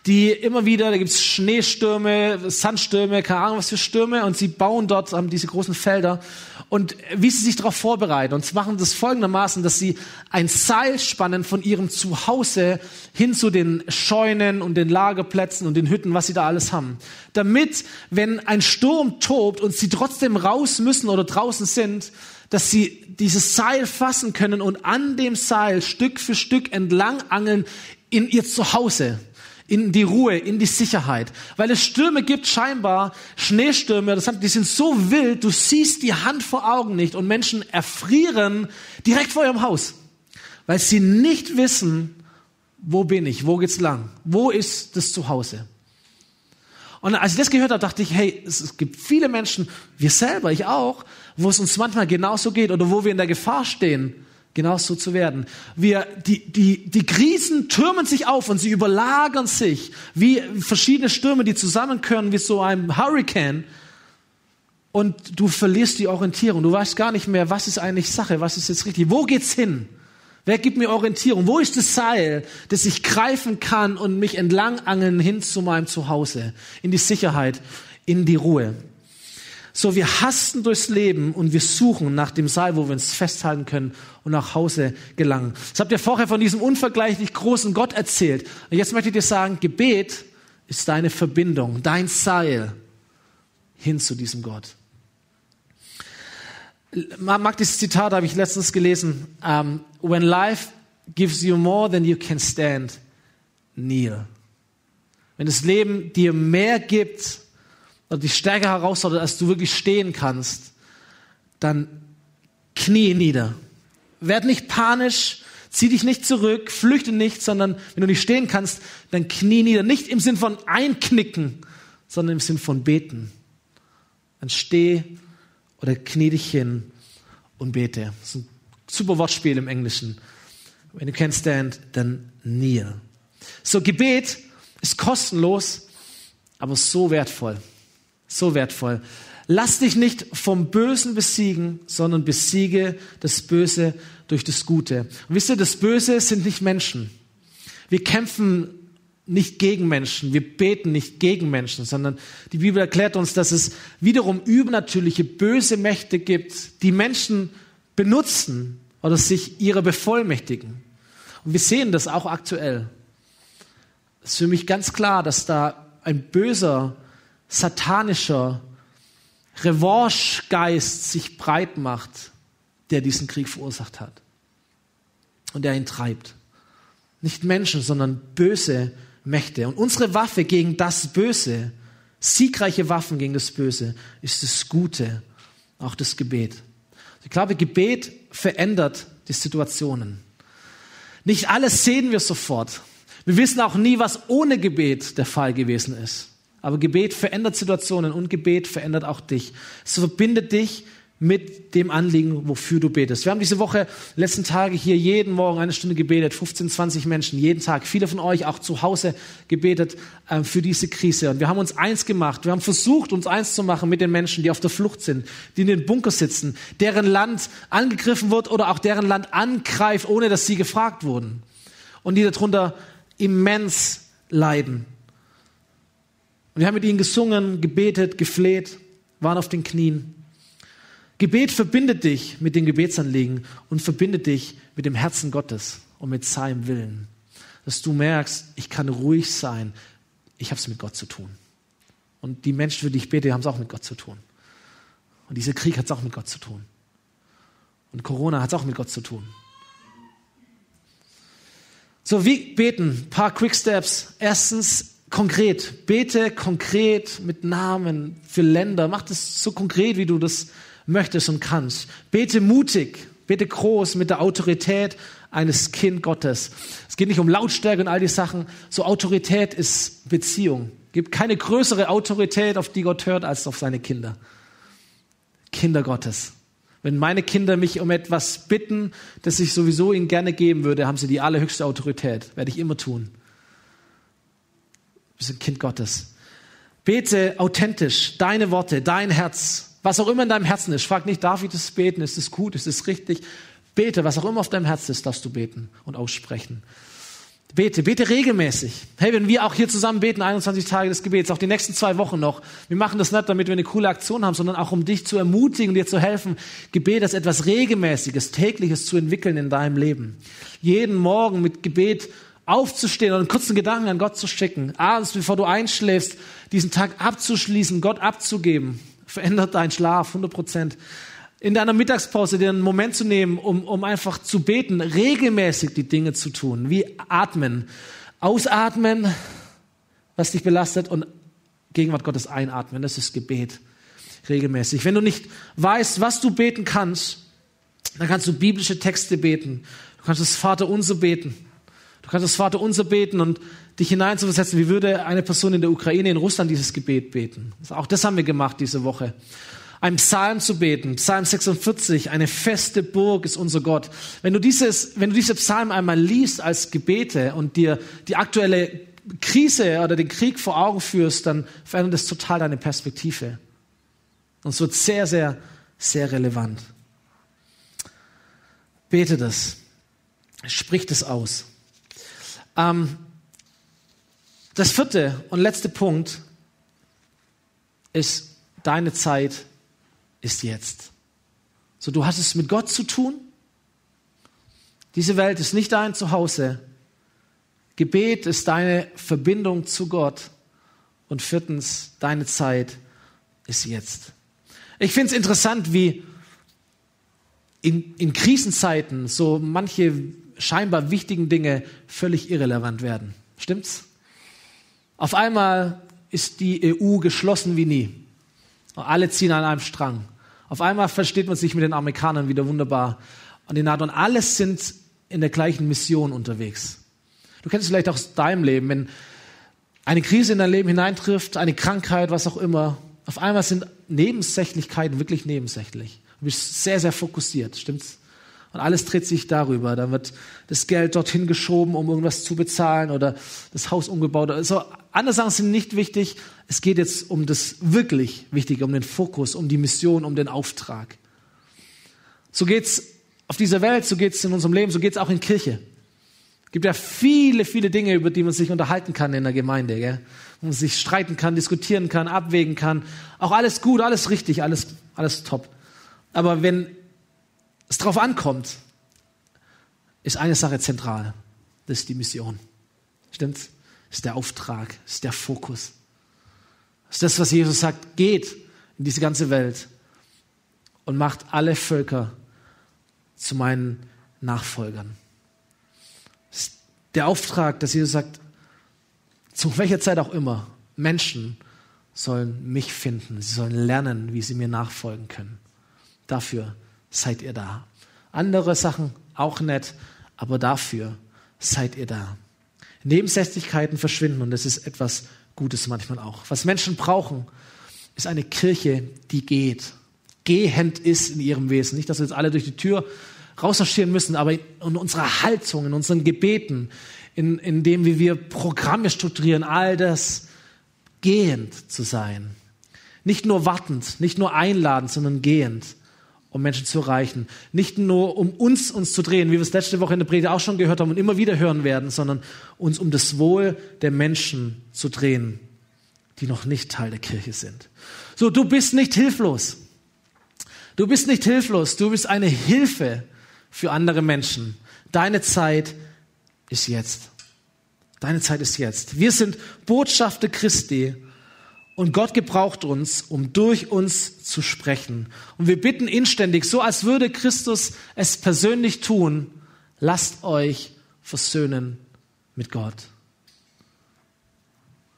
die immer wieder, da gibt's Schneestürme, Sandstürme, keine Ahnung was für Stürme, und sie bauen dort haben diese großen Felder. Und wie sie sich darauf vorbereiten, und sie machen das folgendermaßen, dass sie ein Seil spannen von ihrem Zuhause hin zu den Scheunen und den Lagerplätzen und den Hütten, was sie da alles haben. Damit, wenn ein Sturm tobt und sie trotzdem raus müssen oder draußen sind, dass sie dieses Seil fassen können und an dem Seil Stück für Stück entlang angeln in ihr Zuhause, in die Ruhe, in die Sicherheit. Weil es Stürme gibt, scheinbar Schneestürme, die sind so wild, du siehst die Hand vor Augen nicht und Menschen erfrieren direkt vor ihrem Haus, weil sie nicht wissen, wo bin ich, wo geht's lang, wo ist das Zuhause. Und als ich das gehört habe, dachte ich, hey, es gibt viele Menschen, wir selber, ich auch, wo es uns manchmal genauso geht oder wo wir in der Gefahr stehen, genauso zu werden. Wir, die, die, die Krisen türmen sich auf und sie überlagern sich wie verschiedene Stürme, die zusammenkönnen, wie so ein Hurricane. Und du verlierst die Orientierung. Du weißt gar nicht mehr, was ist eigentlich Sache, was ist jetzt richtig. Wo geht's hin? Wer gibt mir Orientierung? Wo ist das Seil, das ich greifen kann und mich entlangangeln hin zu meinem Zuhause, in die Sicherheit, in die Ruhe? So, wir hasten durchs Leben und wir suchen nach dem Seil, wo wir uns festhalten können und nach Hause gelangen. Das habt ihr vorher von diesem unvergleichlich großen Gott erzählt. Und jetzt möchte ich dir sagen, Gebet ist deine Verbindung, dein Seil hin zu diesem Gott. Man mag dieses Zitat, habe ich letztens gelesen. Um, When life gives you more than you can stand, kneel. Wenn das Leben dir mehr gibt, oder die Stärke herausfordert, als du wirklich stehen kannst, dann knie nieder. Werd nicht panisch, zieh dich nicht zurück, flüchte nicht, sondern wenn du nicht stehen kannst, dann knie nieder. Nicht im Sinn von einknicken, sondern im Sinn von beten. Dann steh oder knie dich hin und bete. Das ist ein super Wortspiel im Englischen. Wenn du can't stand, dann kneel. So, Gebet ist kostenlos, aber so wertvoll. So wertvoll. Lass dich nicht vom Bösen besiegen, sondern besiege das Böse durch das Gute. Und wisst ihr, das Böse sind nicht Menschen. Wir kämpfen nicht gegen Menschen, wir beten nicht gegen Menschen, sondern die Bibel erklärt uns, dass es wiederum übernatürliche böse Mächte gibt, die Menschen benutzen oder sich ihrer bevollmächtigen. Und wir sehen das auch aktuell. Es ist für mich ganz klar, dass da ein böser satanischer Revanchegeist sich breit macht, der diesen Krieg verursacht hat und der ihn treibt. Nicht Menschen, sondern böse Mächte. Und unsere Waffe gegen das Böse, siegreiche Waffen gegen das Böse, ist das Gute, auch das Gebet. Ich glaube, Gebet verändert die Situationen. Nicht alles sehen wir sofort. Wir wissen auch nie, was ohne Gebet der Fall gewesen ist. Aber Gebet verändert Situationen und Gebet verändert auch dich. Es verbindet dich mit dem Anliegen, wofür du betest. Wir haben diese Woche, letzten Tage hier jeden Morgen eine Stunde gebetet, 15, 20 Menschen, jeden Tag. Viele von euch auch zu Hause gebetet äh, für diese Krise. Und wir haben uns eins gemacht. Wir haben versucht, uns eins zu machen mit den Menschen, die auf der Flucht sind, die in den Bunker sitzen, deren Land angegriffen wird oder auch deren Land angreift, ohne dass sie gefragt wurden. Und die darunter immens leiden. Und wir haben mit ihnen gesungen, gebetet, gefleht, waren auf den Knien. Gebet verbindet dich mit den Gebetsanliegen und verbindet dich mit dem Herzen Gottes und mit seinem Willen. Dass du merkst, ich kann ruhig sein, ich habe es mit Gott zu tun. Und die Menschen, für die ich bete, haben es auch mit Gott zu tun. Und dieser Krieg hat es auch mit Gott zu tun. Und Corona hat es auch mit Gott zu tun. So, wie beten? Ein paar Quick Steps. Erstens, konkret. Bete konkret mit Namen für Länder. Mach das so konkret, wie du das möchtest und kannst. Bete mutig. Bete groß mit der Autorität eines Kind Gottes. Es geht nicht um Lautstärke und all die Sachen. So Autorität ist Beziehung. Gibt keine größere Autorität, auf die Gott hört, als auf seine Kinder. Kinder Gottes. Wenn meine Kinder mich um etwas bitten, das ich sowieso ihnen gerne geben würde, haben sie die allerhöchste Autorität. Werde ich immer tun bist ein Kind Gottes. Bete authentisch, deine Worte, dein Herz, was auch immer in deinem Herzen ist. Frag nicht, darf ich das beten? Ist es gut? Ist es richtig? Bete, was auch immer auf deinem Herzen ist, darfst du beten und aussprechen. Bete, bete regelmäßig. Hey, wenn wir auch hier zusammen beten, 21 Tage des Gebets, auch die nächsten zwei Wochen noch. Wir machen das nicht, damit wir eine coole Aktion haben, sondern auch um dich zu ermutigen, dir zu helfen, Gebet als etwas Regelmäßiges, Tägliches zu entwickeln in deinem Leben. Jeden Morgen mit Gebet aufzustehen und einen kurzen Gedanken an Gott zu schicken, abends, bevor du einschläfst, diesen Tag abzuschließen, Gott abzugeben, verändert deinen Schlaf 100 Prozent. In deiner Mittagspause dir einen Moment zu nehmen, um, um einfach zu beten, regelmäßig die Dinge zu tun, wie atmen. Ausatmen, was dich belastet und Gegenwart Gottes einatmen. Das ist Gebet regelmäßig. Wenn du nicht weißt, was du beten kannst, dann kannst du biblische Texte beten. Du kannst das Vater unser beten. Du kannst das Vater unser beten und dich hineinzuversetzen, wie würde eine Person in der Ukraine, in Russland dieses Gebet beten. Auch das haben wir gemacht diese Woche. Ein Psalm zu beten, Psalm 46, eine feste Burg ist unser Gott. Wenn du dieses, wenn du diese Psalmen einmal liest als Gebete und dir die aktuelle Krise oder den Krieg vor Augen führst, dann verändert das total deine Perspektive. Und es wird sehr, sehr, sehr relevant. Bete das. Sprich das aus. Ähm, das vierte und letzte Punkt ist, deine Zeit ist jetzt. So, du hast es mit Gott zu tun. Diese Welt ist nicht dein Zuhause. Gebet ist deine Verbindung zu Gott. Und viertens, deine Zeit ist jetzt. Ich finde es interessant, wie in, in Krisenzeiten so manche scheinbar wichtigen Dinge völlig irrelevant werden. Stimmt's? Auf einmal ist die EU geschlossen wie nie. Alle ziehen an einem Strang. Auf einmal versteht man sich mit den Amerikanern wieder wunderbar. Und die NATO und alles sind in der gleichen Mission unterwegs. Du kennst es vielleicht auch aus deinem Leben, wenn eine Krise in dein Leben hineintrifft, eine Krankheit, was auch immer, auf einmal sind Nebensächlichkeiten wirklich nebensächlich. Du bist sehr, sehr fokussiert, stimmt's? Und alles dreht sich darüber. Dann wird das Geld dorthin geschoben, um irgendwas zu bezahlen oder das Haus umgebaut. Also andere Sachen sind nicht wichtig. Es geht jetzt um das wirklich Wichtige, um den Fokus, um die Mission, um den Auftrag. So geht's auf dieser Welt, so geht's in unserem Leben, so geht's auch in Kirche. Es gibt ja viele, viele Dinge, über die man sich unterhalten kann in der Gemeinde. Gell? wo man sich streiten kann, diskutieren kann, abwägen kann. Auch alles gut, alles richtig, alles, alles top. Aber wenn es darauf ankommt, ist eine Sache zentral. Das ist die Mission. Stimmt's? Das ist der Auftrag, das ist der Fokus. Das ist das, was Jesus sagt, geht in diese ganze Welt und macht alle Völker zu meinen Nachfolgern. Das ist der Auftrag, dass Jesus sagt, zu welcher Zeit auch immer, Menschen sollen mich finden. Sie sollen lernen, wie sie mir nachfolgen können. Dafür seid ihr da. Andere Sachen auch nett, aber dafür seid ihr da. Nebensächlichkeiten verschwinden und das ist etwas Gutes manchmal auch. Was Menschen brauchen, ist eine Kirche, die geht. Gehend ist in ihrem Wesen. Nicht, dass wir jetzt alle durch die Tür rausmarschieren müssen, aber in unserer Haltung, in unseren Gebeten, in, in dem, wie wir Programme strukturieren, all das gehend zu sein. Nicht nur wartend, nicht nur einladend, sondern gehend, um Menschen zu erreichen. Nicht nur um uns uns zu drehen, wie wir es letzte Woche in der Predigt auch schon gehört haben und immer wieder hören werden, sondern uns um das Wohl der Menschen zu drehen, die noch nicht Teil der Kirche sind. So, du bist nicht hilflos. Du bist nicht hilflos. Du bist eine Hilfe für andere Menschen. Deine Zeit ist jetzt. Deine Zeit ist jetzt. Wir sind Botschafter Christi und Gott gebraucht uns, um durch uns zu sprechen. Und wir bitten inständig, so als würde Christus es persönlich tun, lasst euch versöhnen mit Gott.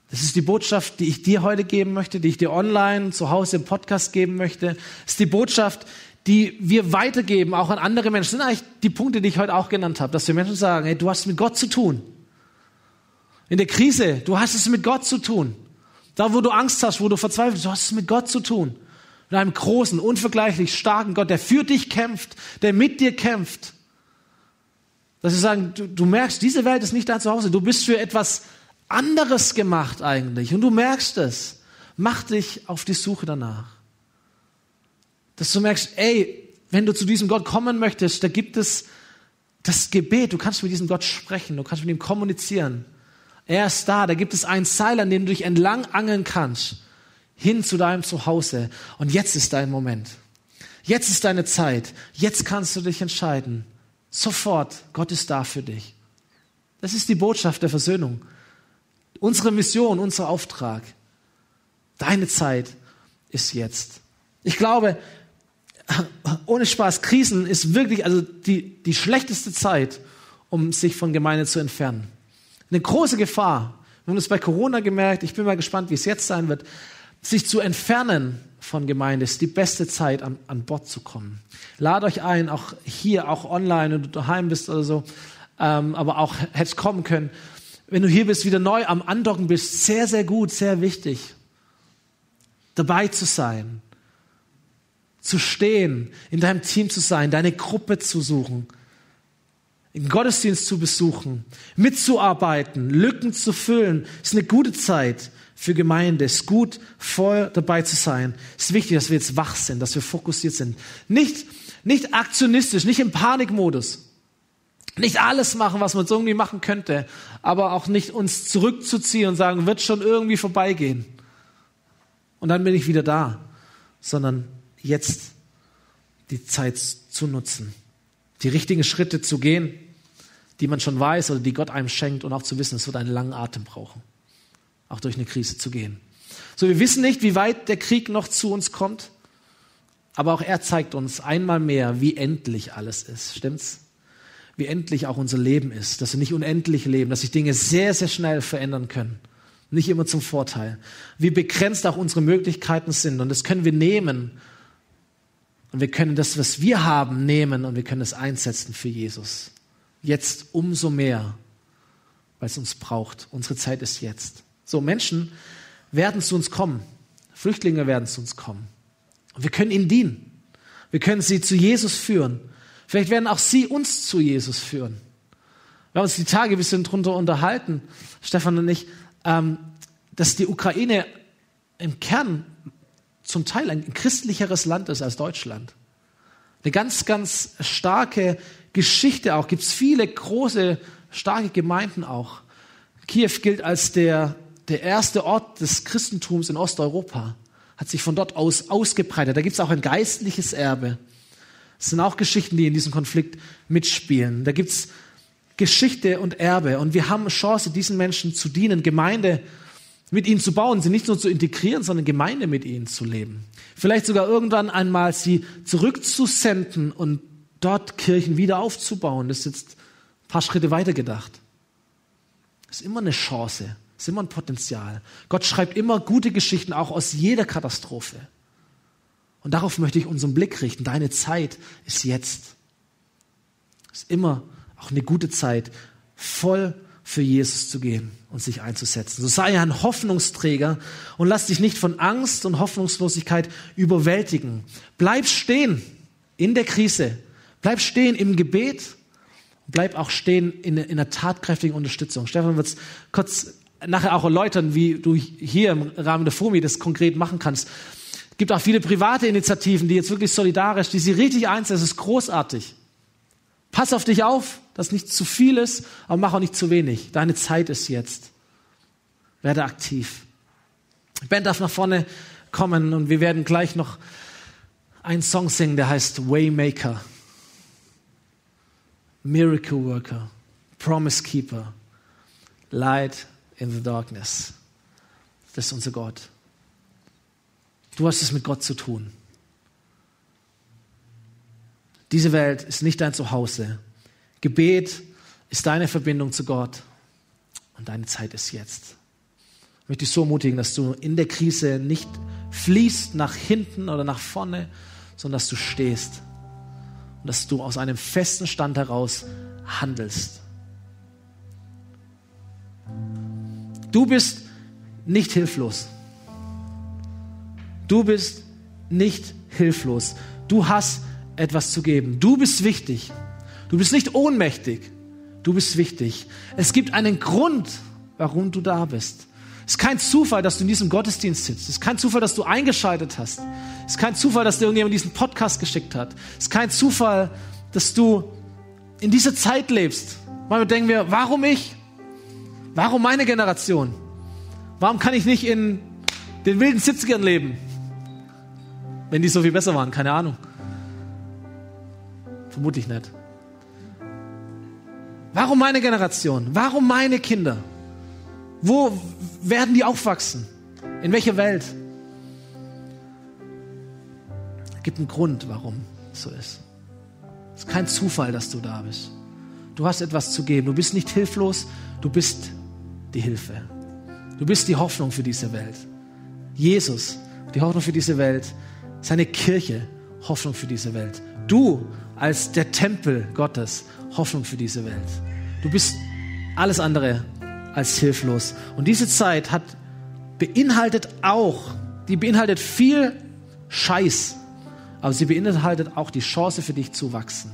Das ist die Botschaft, die ich dir heute geben möchte, die ich dir online zu Hause im Podcast geben möchte. Das ist die Botschaft, die wir weitergeben, auch an andere Menschen. Das sind eigentlich die Punkte, die ich heute auch genannt habe, dass wir Menschen sagen, hey, du hast mit Gott zu tun. In der Krise, du hast es mit Gott zu tun. Da, wo du Angst hast, wo du verzweifelst, du hast es mit Gott zu tun. Mit einem großen, unvergleichlich starken Gott, der für dich kämpft, der mit dir kämpft. Dass sie sagen, du, du merkst, diese Welt ist nicht dein Zuhause. Du bist für etwas anderes gemacht eigentlich. Und du merkst es. Mach dich auf die Suche danach dass du merkst, ey, wenn du zu diesem Gott kommen möchtest, da gibt es das Gebet. Du kannst mit diesem Gott sprechen, du kannst mit ihm kommunizieren. Er ist da, da gibt es einen Seil, an dem du dich entlang angeln kannst, hin zu deinem Zuhause. Und jetzt ist dein Moment. Jetzt ist deine Zeit. Jetzt kannst du dich entscheiden. Sofort, Gott ist da für dich. Das ist die Botschaft der Versöhnung. Unsere Mission, unser Auftrag. Deine Zeit ist jetzt. Ich glaube, ohne Spaß, Krisen ist wirklich also die, die schlechteste Zeit, um sich von Gemeinde zu entfernen. Eine große Gefahr Wir haben es bei Corona gemerkt, ich bin mal gespannt, wie es jetzt sein wird. Sich zu entfernen von Gemeinde ist die beste Zeit, an, an Bord zu kommen. Lad euch ein, auch hier, auch online, wenn du daheim bist oder so, ähm, aber auch hättest kommen können. Wenn du hier bist, wieder neu am Andocken bist, sehr, sehr gut, sehr wichtig, dabei zu sein, zu stehen, in deinem Team zu sein, deine Gruppe zu suchen, den Gottesdienst zu besuchen, mitzuarbeiten, Lücken zu füllen, ist eine gute Zeit für Gemeinde. Es ist gut, voll dabei zu sein. Es ist wichtig, dass wir jetzt wach sind, dass wir fokussiert sind. Nicht, nicht aktionistisch, nicht im Panikmodus. Nicht alles machen, was man so irgendwie machen könnte, aber auch nicht uns zurückzuziehen und sagen, wird schon irgendwie vorbeigehen. Und dann bin ich wieder da, sondern jetzt die Zeit zu nutzen, die richtigen Schritte zu gehen, die man schon weiß oder die Gott einem schenkt und auch zu wissen, es wird einen langen Atem brauchen, auch durch eine Krise zu gehen. So, wir wissen nicht, wie weit der Krieg noch zu uns kommt, aber auch er zeigt uns einmal mehr, wie endlich alles ist. Stimmt's? Wie endlich auch unser Leben ist, dass wir nicht unendlich leben, dass sich Dinge sehr, sehr schnell verändern können. Nicht immer zum Vorteil. Wie begrenzt auch unsere Möglichkeiten sind. Und das können wir nehmen und wir können das, was wir haben, nehmen und wir können es einsetzen für Jesus. Jetzt umso mehr, weil es uns braucht. Unsere Zeit ist jetzt. So, Menschen werden zu uns kommen. Flüchtlinge werden zu uns kommen. Und wir können ihnen dienen. Wir können sie zu Jesus führen. Vielleicht werden auch sie uns zu Jesus führen. Wir haben uns die Tage ein bisschen drunter unterhalten, Stefan und ich, ähm, dass die Ukraine im Kern zum Teil ein christlicheres Land ist als Deutschland. Eine ganz, ganz starke Geschichte auch. Gibt es viele große, starke Gemeinden auch. Kiew gilt als der, der erste Ort des Christentums in Osteuropa. Hat sich von dort aus ausgebreitet. Da gibt es auch ein geistliches Erbe. Das sind auch Geschichten, die in diesem Konflikt mitspielen. Da gibt es Geschichte und Erbe. Und wir haben Chance, diesen Menschen zu dienen, Gemeinde mit ihnen zu bauen, sie nicht nur zu integrieren, sondern Gemeinde mit ihnen zu leben. Vielleicht sogar irgendwann einmal sie zurückzusenden und dort Kirchen wieder aufzubauen. Das ist jetzt ein paar Schritte weiter gedacht. Das ist immer eine Chance, ist immer ein Potenzial. Gott schreibt immer gute Geschichten, auch aus jeder Katastrophe. Und darauf möchte ich unseren Blick richten. Deine Zeit ist jetzt. Es ist immer auch eine gute Zeit, voll für Jesus zu gehen und sich einzusetzen. So sei ein Hoffnungsträger und lass dich nicht von Angst und Hoffnungslosigkeit überwältigen. Bleib stehen in der Krise. Bleib stehen im Gebet. Bleib auch stehen in, in der tatkräftigen Unterstützung. Stefan wird es kurz nachher auch erläutern, wie du hier im Rahmen der FOMI das konkret machen kannst. Es gibt auch viele private Initiativen, die jetzt wirklich solidarisch, die sie richtig einsetzen. Das ist großartig. Pass auf dich auf, dass nicht zu viel ist, aber mach auch nicht zu wenig. Deine Zeit ist jetzt. Werde aktiv. Band darf nach vorne kommen und wir werden gleich noch einen Song singen, der heißt Waymaker, Miracle Worker, Promise Keeper, Light in the Darkness. Das ist unser Gott. Du hast es mit Gott zu tun. Diese Welt ist nicht dein Zuhause. Gebet ist deine Verbindung zu Gott und deine Zeit ist jetzt. Ich möchte dich so ermutigen, dass du in der Krise nicht fließt nach hinten oder nach vorne, sondern dass du stehst und dass du aus einem festen Stand heraus handelst. Du bist nicht hilflos. Du bist nicht hilflos. Du hast etwas zu geben. Du bist wichtig. Du bist nicht ohnmächtig. Du bist wichtig. Es gibt einen Grund, warum du da bist. Es ist kein Zufall, dass du in diesem Gottesdienst sitzt. Es ist kein Zufall, dass du eingeschaltet hast. Es ist kein Zufall, dass dir irgendjemand diesen Podcast geschickt hat. Es ist kein Zufall, dass du in dieser Zeit lebst. Manchmal denken wir, warum ich? Warum meine Generation? Warum kann ich nicht in den wilden 70ern leben? Wenn die so viel besser waren, keine Ahnung. Vermutlich nicht. Warum meine Generation? Warum meine Kinder? Wo werden die aufwachsen? In welcher Welt? Es gibt einen Grund, warum es so ist. Es ist kein Zufall, dass du da bist. Du hast etwas zu geben. Du bist nicht hilflos, du bist die Hilfe. Du bist die Hoffnung für diese Welt. Jesus, die Hoffnung für diese Welt. Seine Kirche, Hoffnung für diese Welt. Du als der Tempel Gottes, Hoffnung für diese Welt. Du bist alles andere als hilflos. Und diese Zeit hat beinhaltet auch, die beinhaltet viel Scheiß, aber sie beinhaltet auch die Chance für dich zu wachsen,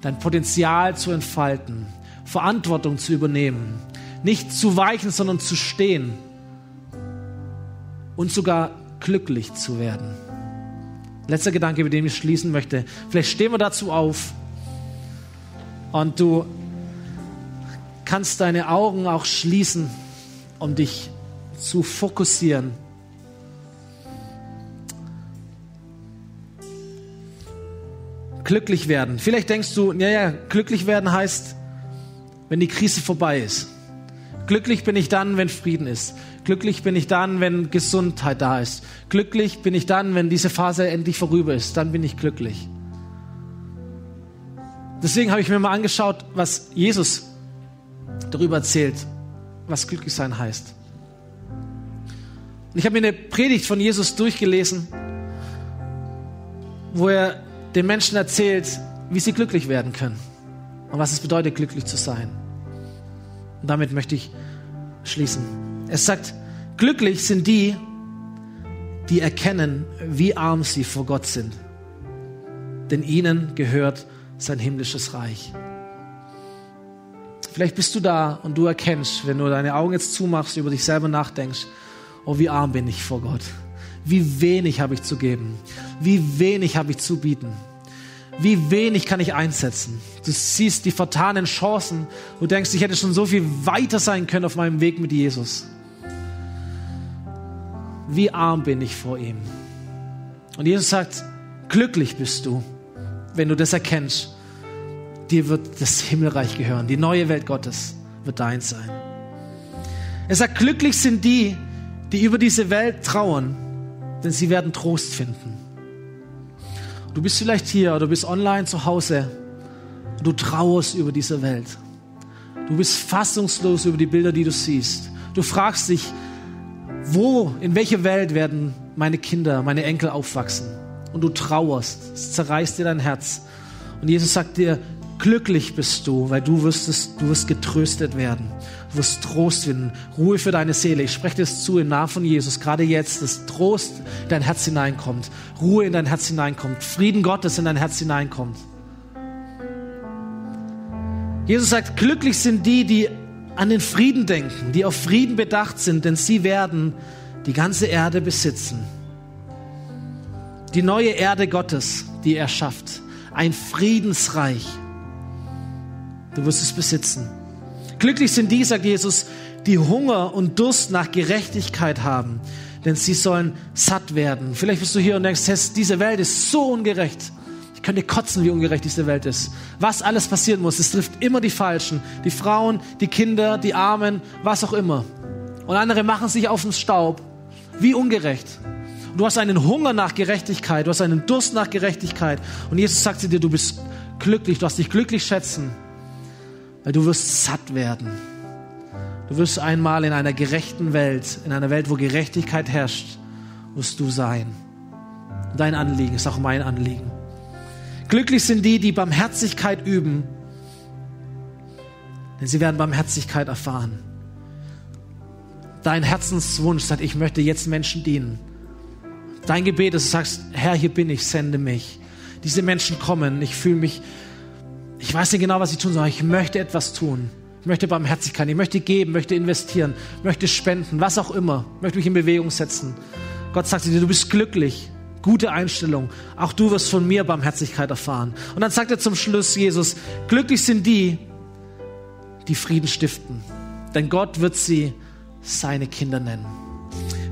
dein Potenzial zu entfalten, Verantwortung zu übernehmen, nicht zu weichen, sondern zu stehen und sogar glücklich zu werden. Letzter Gedanke, mit dem ich schließen möchte. Vielleicht stehen wir dazu auf und du kannst deine Augen auch schließen, um dich zu fokussieren. Glücklich werden. Vielleicht denkst du, ja, ja, glücklich werden heißt, wenn die Krise vorbei ist. Glücklich bin ich dann, wenn Frieden ist. Glücklich bin ich dann, wenn Gesundheit da ist. Glücklich bin ich dann, wenn diese Phase endlich vorüber ist. Dann bin ich glücklich. Deswegen habe ich mir mal angeschaut, was Jesus darüber erzählt, was glücklich sein heißt. Und ich habe mir eine Predigt von Jesus durchgelesen, wo er den Menschen erzählt, wie sie glücklich werden können und was es bedeutet, glücklich zu sein. Und damit möchte ich schließen. Es sagt, glücklich sind die, die erkennen, wie arm sie vor Gott sind. Denn ihnen gehört sein himmlisches Reich. Vielleicht bist du da und du erkennst, wenn du deine Augen jetzt zumachst, über dich selber nachdenkst, oh, wie arm bin ich vor Gott. Wie wenig habe ich zu geben. Wie wenig habe ich zu bieten. Wie wenig kann ich einsetzen. Du siehst die vertanen Chancen. Du denkst, ich hätte schon so viel weiter sein können auf meinem Weg mit Jesus. Wie arm bin ich vor ihm. Und Jesus sagt, glücklich bist du, wenn du das erkennst. Dir wird das Himmelreich gehören. Die neue Welt Gottes wird dein sein. Er sagt, glücklich sind die, die über diese Welt trauern, denn sie werden Trost finden. Du bist vielleicht hier oder bist online zu Hause. Du trauerst über diese Welt. Du bist fassungslos über die Bilder, die du siehst. Du fragst dich, wo, in welche Welt werden meine Kinder, meine Enkel aufwachsen? Und du trauerst. Es zerreißt dir dein Herz. Und Jesus sagt dir, glücklich bist du, weil du wirst, es, du wirst getröstet werden. Du wirst Trost finden, Ruhe für deine Seele. Ich spreche das zu im Namen von Jesus, gerade jetzt, dass Trost in dein Herz hineinkommt, Ruhe in dein Herz hineinkommt, Frieden Gottes in dein Herz hineinkommt. Jesus sagt, glücklich sind die, die an den Frieden denken, die auf Frieden bedacht sind, denn sie werden die ganze Erde besitzen. Die neue Erde Gottes, die er schafft. Ein Friedensreich. Du wirst es besitzen. Glücklich sind die, sagt Jesus, die Hunger und Durst nach Gerechtigkeit haben, denn sie sollen satt werden. Vielleicht bist du hier und denkst, diese Welt ist so ungerecht. Ich könnte kotzen, wie ungerecht diese Welt ist. Was alles passieren muss, es trifft immer die Falschen. Die Frauen, die Kinder, die Armen, was auch immer. Und andere machen sich auf den Staub. Wie ungerecht. du hast einen Hunger nach Gerechtigkeit, du hast einen Durst nach Gerechtigkeit. Und Jesus sagt zu dir, du bist glücklich, du hast dich glücklich schätzen weil du wirst satt werden. Du wirst einmal in einer gerechten Welt, in einer Welt, wo Gerechtigkeit herrscht, wirst du sein. Dein Anliegen ist auch mein Anliegen. Glücklich sind die, die Barmherzigkeit üben, denn sie werden Barmherzigkeit erfahren. Dein Herzenswunsch sagt, ich möchte jetzt Menschen dienen. Dein Gebet ist, du sagst, Herr, hier bin ich, sende mich. Diese Menschen kommen, ich fühle mich ich weiß nicht genau, was ich tun soll. Ich möchte etwas tun. Ich möchte Barmherzigkeit, ich möchte geben, möchte investieren, möchte spenden, was auch immer. Möchte mich in Bewegung setzen. Gott sagt dir, du bist glücklich. Gute Einstellung. Auch du wirst von mir Barmherzigkeit erfahren. Und dann sagt er zum Schluss Jesus, glücklich sind die, die Frieden stiften. Denn Gott wird sie seine Kinder nennen.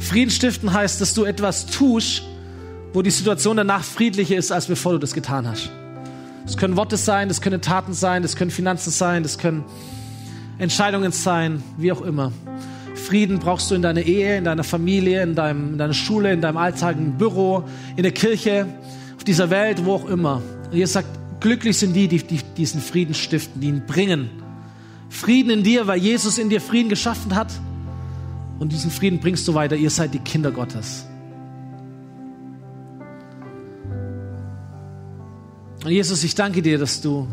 Frieden stiften heißt, dass du etwas tust, wo die Situation danach friedlicher ist, als bevor du das getan hast. Das können Worte sein, das können Taten sein, das können Finanzen sein, das können Entscheidungen sein, wie auch immer. Frieden brauchst du in deiner Ehe, in deiner Familie, in, deinem, in deiner Schule, in deinem Alltag, im Büro, in der Kirche, auf dieser Welt, wo auch immer. Und Jesus sagt, glücklich sind die, die, die diesen Frieden stiften, die ihn bringen. Frieden in dir, weil Jesus in dir Frieden geschaffen hat. Und diesen Frieden bringst du weiter. Ihr seid die Kinder Gottes. Und Jesus, ich danke dir, dass du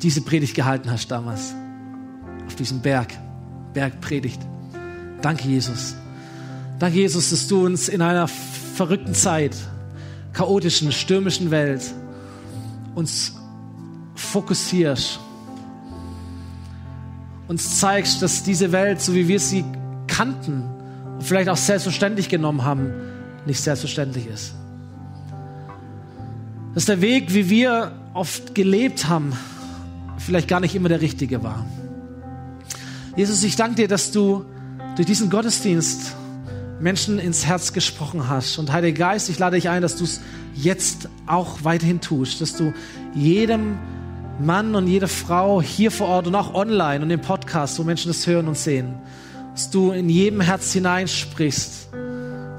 diese Predigt gehalten hast damals. Auf diesem Berg. Bergpredigt. Danke, Jesus. Danke, Jesus, dass du uns in einer verrückten Zeit, chaotischen, stürmischen Welt uns fokussierst. Uns zeigst, dass diese Welt, so wie wir sie kannten und vielleicht auch selbstverständlich genommen haben, nicht selbstverständlich ist. Dass der Weg, wie wir oft gelebt haben, vielleicht gar nicht immer der richtige war. Jesus, ich danke dir, dass du durch diesen Gottesdienst Menschen ins Herz gesprochen hast. Und Heiliger Geist, ich lade dich ein, dass du es jetzt auch weiterhin tust, dass du jedem Mann und jede Frau hier vor Ort und auch online und im Podcast, wo Menschen das hören und sehen, dass du in jedem Herz hineinsprichst,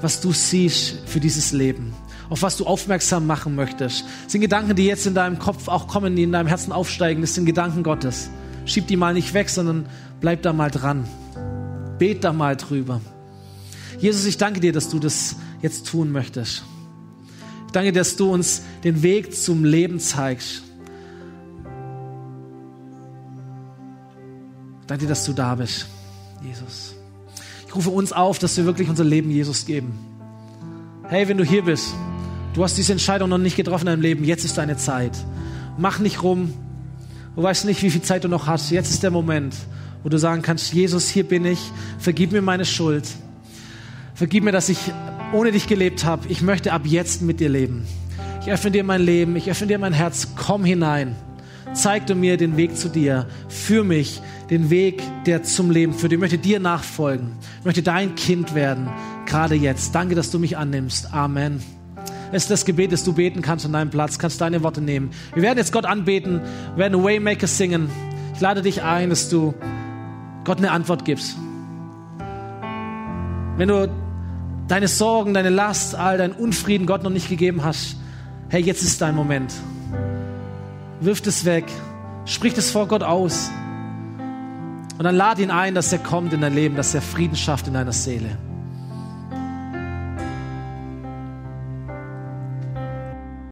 was du siehst für dieses Leben, auf was du aufmerksam machen möchtest. Das sind Gedanken, die jetzt in deinem Kopf auch kommen, die in deinem Herzen aufsteigen. Das sind Gedanken Gottes. Schieb die mal nicht weg, sondern bleib da mal dran. Bet da mal drüber. Jesus, ich danke dir, dass du das jetzt tun möchtest. Ich danke, dass du uns den Weg zum Leben zeigst. Ich danke dir, dass du da bist, Jesus. Ich rufe uns auf, dass wir wirklich unser Leben Jesus geben. Hey, wenn du hier bist, du hast diese Entscheidung noch nicht getroffen in deinem Leben, jetzt ist deine Zeit. Mach nicht rum. Du weißt nicht, wie viel Zeit du noch hast. Jetzt ist der Moment, wo du sagen kannst, Jesus, hier bin ich, vergib mir meine Schuld. Vergib mir, dass ich ohne dich gelebt habe. Ich möchte ab jetzt mit dir leben. Ich öffne dir mein Leben, ich öffne dir mein Herz. Komm hinein. Zeig du mir den Weg zu dir. Für mich den Weg, der zum Leben führt. Ich möchte dir nachfolgen. Ich möchte dein Kind werden, gerade jetzt. Danke, dass du mich annimmst. Amen. Es ist das Gebet, das du beten kannst an deinem Platz. Kannst deine Worte nehmen. Wir werden jetzt Gott anbeten, werden Waymaker singen. Ich lade dich ein, dass du Gott eine Antwort gibst. Wenn du deine Sorgen, deine Last, all dein Unfrieden Gott noch nicht gegeben hast, hey, jetzt ist dein Moment. Wirf es weg, sprich es vor Gott aus und dann lad ihn ein, dass er kommt in dein Leben, dass er Frieden schafft in deiner Seele.